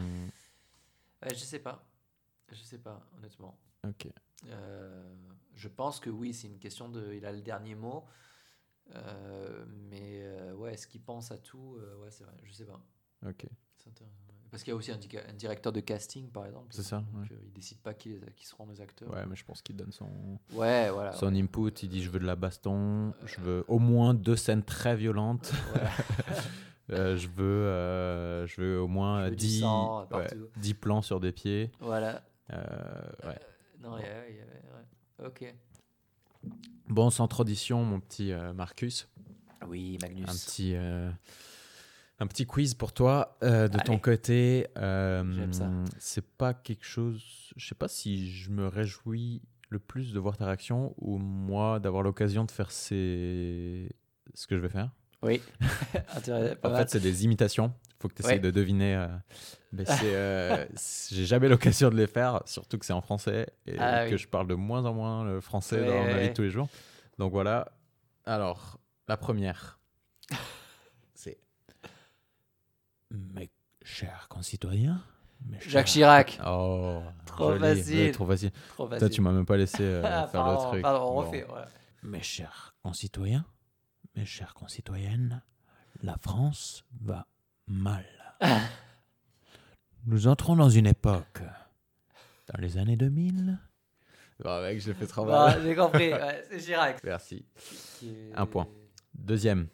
je, ouais, je sais pas. Je sais pas, honnêtement. Ok. Euh, je pense que oui, c'est une question de. Il a le dernier mot. Euh, mais euh, ouais, est-ce qu'il pense à tout Euh, Ouais, c'est vrai, je sais pas. Ok. C'est intéressant. Parce qu'il y a aussi un, directeur de casting, par exemple. C'est ça, Donc, ouais. euh, il décide pas qui, les- qui seront les acteurs. Ouais, mais je pense qu'il donne son, Ouais, voilà. son input. Il dit je veux de la baston, je veux au moins deux scènes très violentes. Euh, je, veux, euh, je veux au moins Je veux du 10, sang ouais, partout. 10 plans sur des pieds. Voilà. Euh, ouais. Non, il y a- il y a- ouais. Ok. Bon, sans tradition, mon petit euh, Marcus, Oui, Magnus. un petit, euh, un petit quiz pour toi euh, de ton côté. Euh, J'aime ça. C'est pas quelque chose. Je sais pas si je me réjouis le plus de voir ta réaction ou moi d'avoir l'occasion de faire ces... ce que je vais faire. Oui. En mal. fait, c'est des imitations. Il faut que tu essayes Ouais. de deviner. euh, mais c'est, euh, j'ai jamais l'occasion de les faire, surtout que c'est en français et Ah que oui. je parle de moins en moins le français Ouais, dans ma vie de tous les jours. Donc voilà. Alors, la première, c'est mes chers concitoyens. mes Jacques chers- Chirac. Oh, Trop joli. facile. Ouais, trop facile. Trop facile. Toi, tu m'as même pas laissé euh, faire pardon, le truc. pardon, on Bon. refait. voilà. Mes chers concitoyens, mes chères concitoyennes, la France va mal. Nous entrons dans une époque, dans les années 2000. Bon, mec, je l'ai fait trop Bon, J'ai compris. ouais, c'est Chirac. Merci. Est- Un point. Deuxième.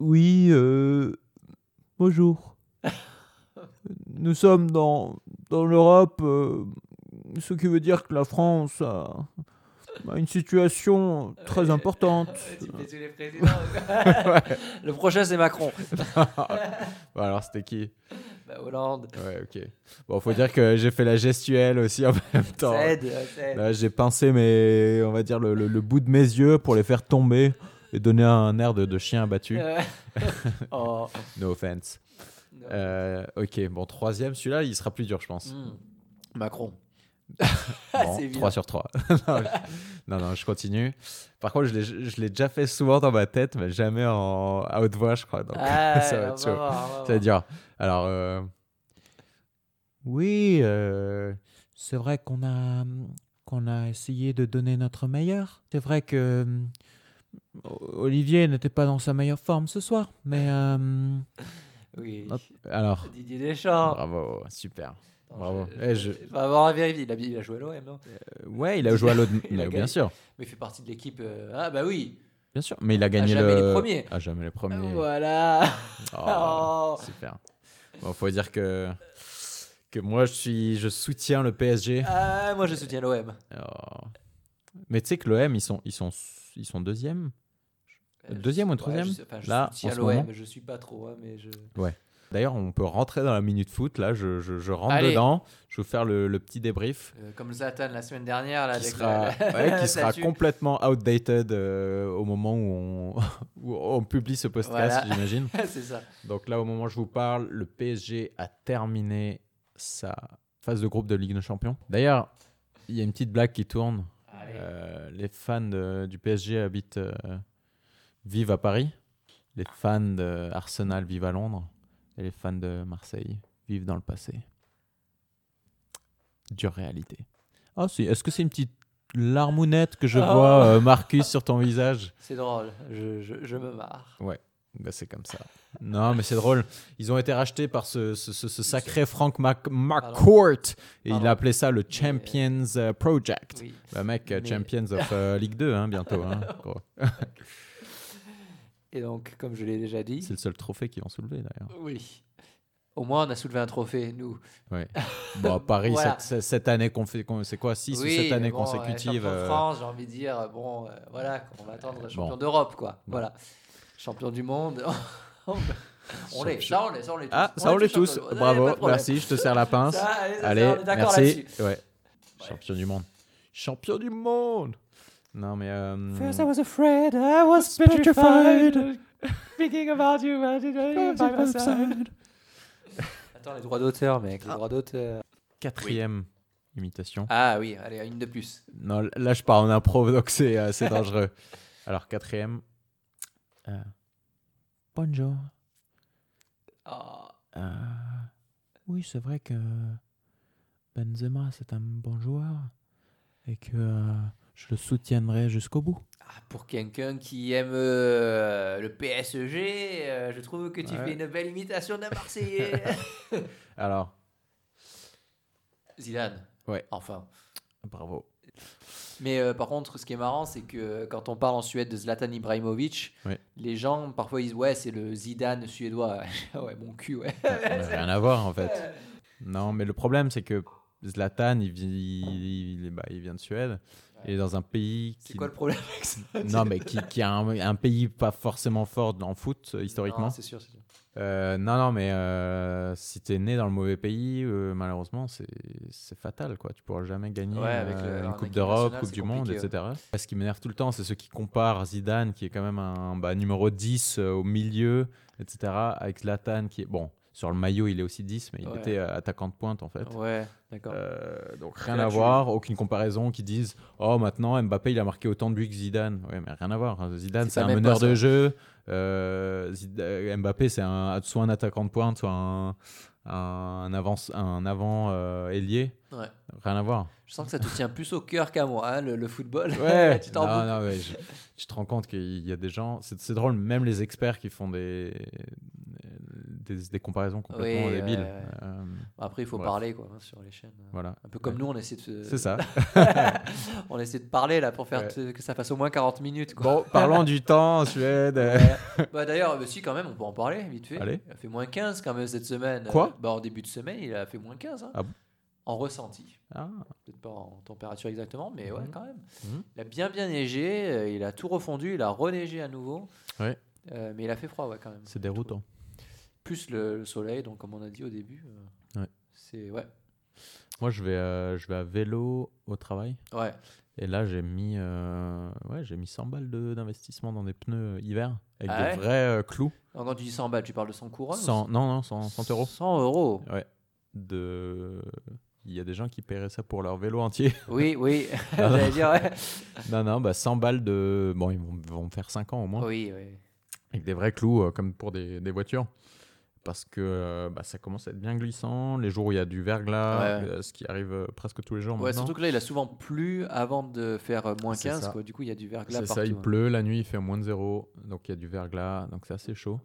Oui, euh, bonjour. Nous sommes dans, dans l'Europe, euh, ce qui veut dire que la France a, a une situation très Ouais. importante. Le prochain, c'est Macron. Bon, alors, c'était qui? Bah, Hollande. Ouais, ok. Bon, faut dire que j'ai fait la gestuelle aussi en même temps. Ça aide. ça aide. Là, j'ai pincé mes, on va dire, le, le- le bout de mes yeux pour les faire tomber et donner un air de, de chien abattu. Ouais. oh. No offense. Euh, ok, bon, troisième, celui-là, il sera plus dur, je pense. Hmm. Macron. Bon, c'est 3 sur 3. non, non, non, je continue. Par contre, je l'ai- je l'ai déjà fait souvent dans ma tête, mais jamais en, à haute voix, je crois. Donc, Ah, ça va être chaud. Ça va voir. être dur. Alors, euh, oui, euh, c'est vrai qu'on a, qu'on a essayé de donner notre meilleur. C'est vrai que euh, Olivier n'était pas dans sa meilleure forme ce soir, mais euh, Oui. hop, alors, Didier Deschamps. bravo, super. Bravo. je- Eh, je- avoir à vérifier. Il a, il a joué à l'OM, non? Euh, ouais, il a joué à mais bien gagné. sûr, Mais il fait partie de l'équipe. euh, Ah, bah oui. bien sûr, mais il a gagné jamais le les premiers. Ah, jamais les premiers. Voilà. Oh, Oh. Super. Bon, faut dire que que moi je suis, je soutiens le PSG. Ah, moi, je soutiens l'OM. Oh. Mais tu sais que l'OM, ils sont, ils sont, ils sont deuxième. Deuxième ou troisième je, enfin, Là, l'OM, je suis pas trop, hein, mais je. D'ailleurs, on peut rentrer dans la minute foot. Là, je, je, je rentre Allez. dedans. Je vais vous faire le, le petit débrief Euh, comme Zlatan la semaine dernière, là, qui avec sera, la- ouais, qui sera complètement outdated euh, au moment où on, où on publie ce podcast, Voilà. j'imagine. c'est ça. Donc là, au moment où je vous parle, le PSG a terminé sa phase de groupe de Ligue des Champions. D'ailleurs, il y a une petite blague qui tourne. Euh, les fans de- du PSG habitent, euh, vivent à Paris. Les fans de Arsenal vivent à Londres. Et les fans de Marseille vivent dans le passé. Dure réalité. Ah, si. Est-ce que c'est une petite larmounette que je Oh. vois, euh, Marcus, sur ton visage? C'est drôle, je, je, je me marre. Bah, c'est comme ça. Non, mais c'est drôle. Ils ont été rachetés par ce, ce, ce- ce sacré Frank Mac- McCourt. Et il a appelé ça le Champions euh, Project. Oui. Bah, mec, euh, Mais- Champions of euh, Ligue 2, hein, bientôt. hein, gros. Et donc, comme je l'ai déjà dit, C'est le seul trophée qu'ils vont soulever, d'ailleurs. oui. Au moins, on a soulevé un trophée, nous. Ouais. Bon, à Paris, Voilà. cette, cette année, qu'on fait, qu'on- c'est quoi 6 ou Oui, 7 années bon, consécutives de euh, France, j'ai envie de dire, bon, euh, voilà, on va attendre champion bon. d'Europe, quoi. Voilà. Champion du monde. on l'est, Champion- ça on l'est, ça on l'est tous. Ah, ça, on l'est tous. Bravo, merci, je te serre la pince. Ça, allez, ça, Allez, merci. Ouais. Champion du monde. Champion du monde Non, mais... euh, First I was afraid, I was petrified. Thinking about you, by my side. Attends, les droits d'auteur, mec, les Ah. droits d'auteur. Quatrième imitation. Ah oui, allez, une de plus. Non, là, je pars en impro, donc c'est euh, c'est dangereux. Alors, quatrième. Euh, bonjour. Ah, Euh, oui, c'est vrai que Benzema, c'est un bon joueur. Et que euh, je le soutiendrai jusqu'au bout. Ah, pour quelqu'un qui aime euh, le PSG, je trouve que tu Ouais. fais une belle imitation d'un Marseillais. Alors, Zidane. Ouais. Enfin. bravo. Mais euh, par contre, ce qui est marrant, c'est que quand on parle en Suède de Zlatan Ibrahimovic, les gens parfois ils disent ouais c'est le Zidane suédois. ouais mon cul ouais. Ça n'a rien à voir en fait. Non, mais le problème, c'est que Zlatan, il, vit- il, il- bah, il vient de Suède. Est dans un pays C'est qui. quoi le problème avec ça? Non, mais qui, qui a un, un pays pas forcément fort en foot, euh, historiquement. C'est sûr, c'est sûr. Euh, non, non, mais euh, si t'es né dans le mauvais pays, euh, malheureusement, c'est fatal, quoi. Tu pourras jamais gagner Ouais, avec le- une Coupe d'Europe, Coupe du Monde, etc. Ce qui m'énerve tout le temps, c'est ceux qui comparent Zidane, qui est quand même un bah, numéro 10 euh, au milieu, etc., avec Zlatan, qui est... Bon, sur le maillot, il est aussi 10, mais il Ouais. était attaquant de pointe, en fait. Ouais, d'accord. Euh, donc rien à voir, aucune comparaison qui disent oh maintenant Mbappé il a marqué autant de buts que Zidane. Ouais mais rien à voir. hein. Zidane C'est un meneur de jeu. Euh, euh, Mbappé c'est un, soit un attaquant de pointe, soit un, un avant un avant euh, ailier. Ouais. Rien à voir. Je sens que ça te tient plus au cœur qu'à moi, hein, le, le football. Ouais. tu t'en non, non, mais je, je te rends compte qu'il y a des gens. C'est drôle même les experts qui font des des, des comparaisons complètement Oui, débiles. Euh, Après, il faut Bref. parler quoi, hein, sur les chaînes. voilà. Un peu comme Ouais. nous, on essaie de. C'est ça. on essaie de parler là pour faire Ouais. que ça fasse au moins 40 minutes. Quoi. Bon, parlons du temps en Suède. Ouais. bah, D'ailleurs, bah, si, quand même, on peut en parler vite fait. Allez. Il a fait moins 15 quand même cette semaine. Quoi Euh, bah, En début de semaine, il a fait moins 15. hein. Ah bon? En ressenti. Ah, Peut-être pas en température exactement, mais ouais, Mhm. quand même. Mhm. Il a bien, bien neigé. euh, Il a tout refondu. Il a reneigé à nouveau. Ouais. Euh, mais il a fait froid, ouais, quand même. c'est déroutant. Plus le, le soleil, donc comme on a dit au début. euh, Ouais. C'est. Ouais. Moi, je vais, euh, je vais à vélo au travail. Ouais. Et là, j'ai mis, euh, ouais, j'ai mis 100 balles de- d'investissement dans des pneus hiver avec Ah des ouais vrais euh, clous. Donc, quand tu dis 100 balles, tu parles de 100 couronnes ou 100, non, non, 100, 100 euros. 100 euros. Ouais. De... Il y a des gens qui paieraient ça pour leur vélo entier. Oui, oui. Non, non. J'allais dire, ouais. non, non, bah 100 balles de. Bon, ils vont, vont me faire 5 ans au moins. Oui, oui. Avec des vrais clous, euh, comme pour des, des voitures. Parce que euh, bah, ça commence à être bien glissant. Les jours où il y a du verglas, Ouais. euh, ce qui arrive euh, presque tous les jours Ouais, maintenant. surtout que là, il a souvent plu avant de faire moins C'est 15. ça. Quoi. Du coup, il y a du verglas C'est partout. ça, il hein. pleut, la nuit il fait moins de zéro, donc il y a du verglas, donc c'est assez chaud.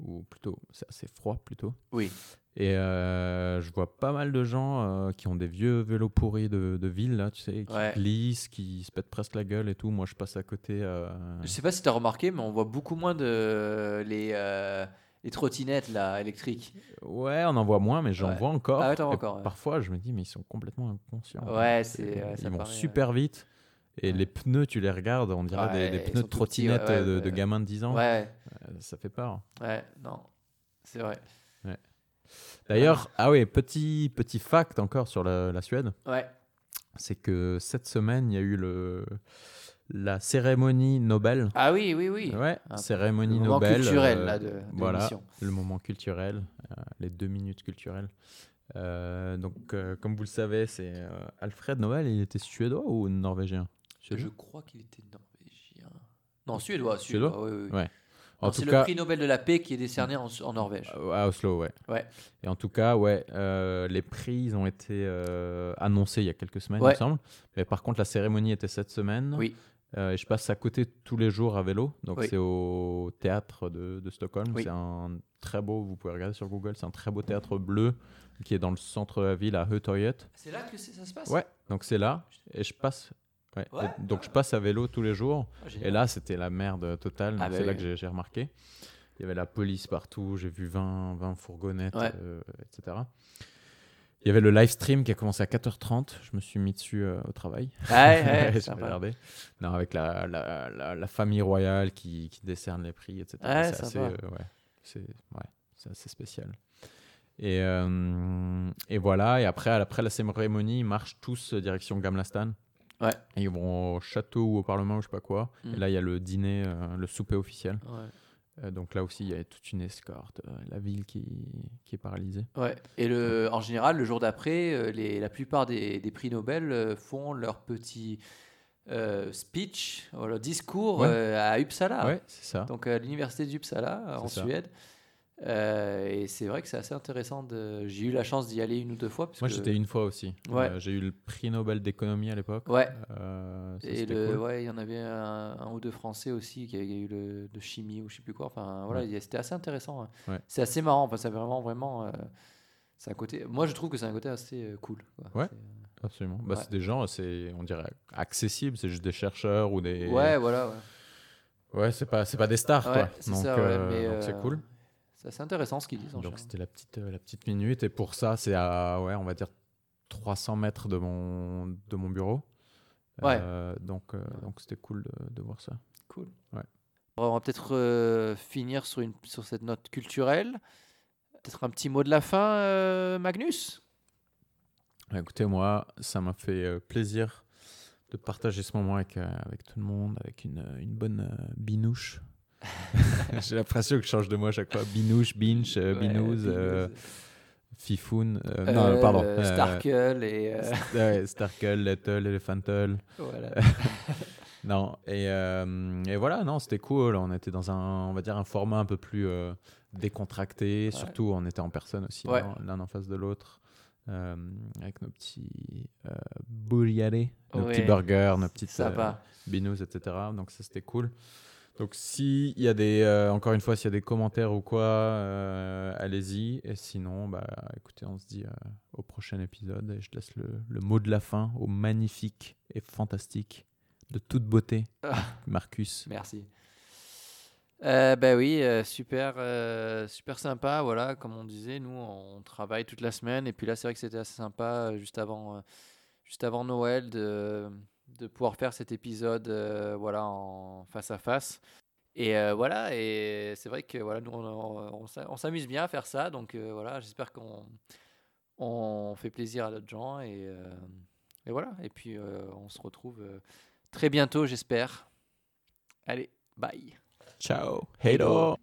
Ou plutôt, c'est assez froid plutôt. Oui. Et euh, je vois pas mal de gens euh, qui ont des vieux vélos pourris de, de ville, là, tu sais, qui Ouais. glissent, qui se pètent presque la gueule et tout. Moi je passe à côté. euh, Je sais pas si tu as remarqué, mais on voit beaucoup moins de les, les trottinettes là, électriques. Ouais, on en voit moins, mais j'en Ouais. vois encore. Ah ouais, vois encore, ouais. Parfois je me dis, mais ils sont complètement inconscients. Ouais, c'est. ils vont paraît, super vite. Et les pneus, tu les regardes, on dirait des, pneus de tout petits, ouais, trottinette ouais, de, de gamins de 10 ans. Ouais, Euh, Ça fait peur. ouais, non. C'est vrai. D'ailleurs, ah oui, petit, petit fact encore sur la, la Suède, Ouais. c'est que cette semaine, il y a eu le, la cérémonie Nobel. Ah oui, oui, oui. Ouais, cérémonie Le moment Nobel. culturel euh, là, de, de voilà, le moment culturel, euh, les deux minutes culturelles. Euh, donc, comme vous le savez, c'est Alfred Nobel, il était suédois ou norvégien? Je crois qu'il était norvégien. Non, suédois. Suédois Suédois, oui, oui. Ouais. Tout C'est cas, le prix Nobel de la paix qui est décerné en, en Norvège. À Oslo, ouais. Ouais. Et en tout cas, ouais, euh, les prix ils ont été euh, annoncés il y a quelques semaines, il Ouais. me semble. Mais par contre, la cérémonie était cette semaine. Oui. Euh, et je passe à côté tous les jours à vélo. Donc, Oui. c'est au théâtre de, de Stockholm. Oui. C'est un très beau, vous pouvez regarder sur Google, c'est un très beau théâtre bleu qui est dans le centre de la ville à Hötorget. C'est là que c'est- ça se passe? Ouais, donc c'est là. Et je passe. ouais. Ouais. Et donc, je passe à vélo tous les jours. Ah. Et là, c'était la merde totale. Ah donc bah c'est là oui. que j'ai- j'ai remarqué. Il y avait la police partout. J'ai vu 20, 20 fourgonnettes, Ouais. euh, etc. Il y avait le live stream qui a commencé à 4h30. Je me suis mis dessus euh, au travail. Ouais, ouais, J'ai sympa. regardé. Non, avec la, la, la, la famille royale qui, qui décerne les prix, etc. Ouais, c'est assez, sympa. euh, ouais, c'est assez spécial. Et, euh, et voilà. Et après, après la cérémonie, ils marchent tous direction Gamlastan. Ouais. Et ils vont au château ou au parlement ou je sais pas quoi. Mm. Et là, il y a le dîner, le souper officiel. Ouais. Euh, donc là aussi, il y a toute une escorte. euh, la ville qui, qui est paralysée. Ouais. Et le, en général, le jour d'après, euh, la plupart des, des prix Nobel font leur petit euh, speech, leur discours Ouais. euh, à Uppsala. Ouais, c'est ça. Donc à l'université d'Uppsala, en ça. Suède. Euh, et c'est vrai que c'est assez intéressant. De... J'ai eu la chance d'y aller une ou deux fois. parce Moi, que- j'étais une fois aussi. Ouais. Euh, j'ai eu le prix Nobel d'économie à l'époque. Ouais. Euh, ça, Et c'était le, cool. ouais, il y en avait un, un ou deux Français aussi qui avaient eu le de chimie ou je sais plus quoi. Enfin, voilà, Ouais. c'était assez intéressant. hein. Ouais. C'est assez marrant. Enfin, c'est vraiment, vraiment. c'est un côté. Moi, je trouve que c'est un côté assez cool. quoi. Ouais. Absolument. Bah. C'est des gens, c'est, on dirait, accessibles. C'est juste des chercheurs ou des. Ouais, voilà. Ouais. Ouais, c'est pas, c'est pas des stars, quoi. Donc, ça, mais, donc c'est cool. C'est assez intéressant ce qu'ils disent. en Donc c'était la petite, euh, la petite minute. Et pour ça, c'est à, ouais, on va dire 300 mètres de mon, de mon bureau. Ouais. Euh, donc, euh, donc c'était cool de, de voir ça. Cool. Ouais. Bon, on va peut-être euh, finir sur, une, sur cette note culturelle. Peut-être un petit mot de la fin, Magnus? Bah, Écoutez, moi, ça m'a fait plaisir de partager ce moment avec, avec tout le monde, avec une, une bonne binouche. J'ai l'impression que je change de mot à chaque fois. Binouche, binge, euh, Ouais, binouze, euh, fifoun. euh, Euh, non, pardon. euh, Starkle et. ouais, Little, Elephantle. voilà. Non, et, et voilà, non, c'était cool. On était dans un, on va dire, un format un peu plus décontracté. Surtout, on était en personne aussi, Ouais. l'un- en face de l'autre, euh, avec nos petits euh, nos petits burgers, nos petites euh, binous, etc. Donc ça, c'était cool. Donc s'il y a des, euh, encore une fois, s'il y a des commentaires ou quoi, euh, allez-y. Et sinon, bah, écoutez, on se dit euh, au prochain épisode. Et je laisse le, le mot de la fin au magnifique et fantastique, de toute beauté, Ah. Marcus. Merci. Ben oui, super, super sympa. Voilà, comme on disait, nous on travaille toute la semaine et puis là c'est vrai que c'était assez sympa juste avant, juste avant Noël de, de pouvoir faire cet épisode, euh, voilà, en face à face. Et euh, voilà, et c'est vrai que voilà, nous on, on- on s'a- on s'amuse bien à faire ça, donc euh, voilà, j'espère qu'on on fait plaisir à d'autres gens et, et voilà. Et puis on se retrouve très bientôt, j'espère. Allez, bye. Ciao. Hello.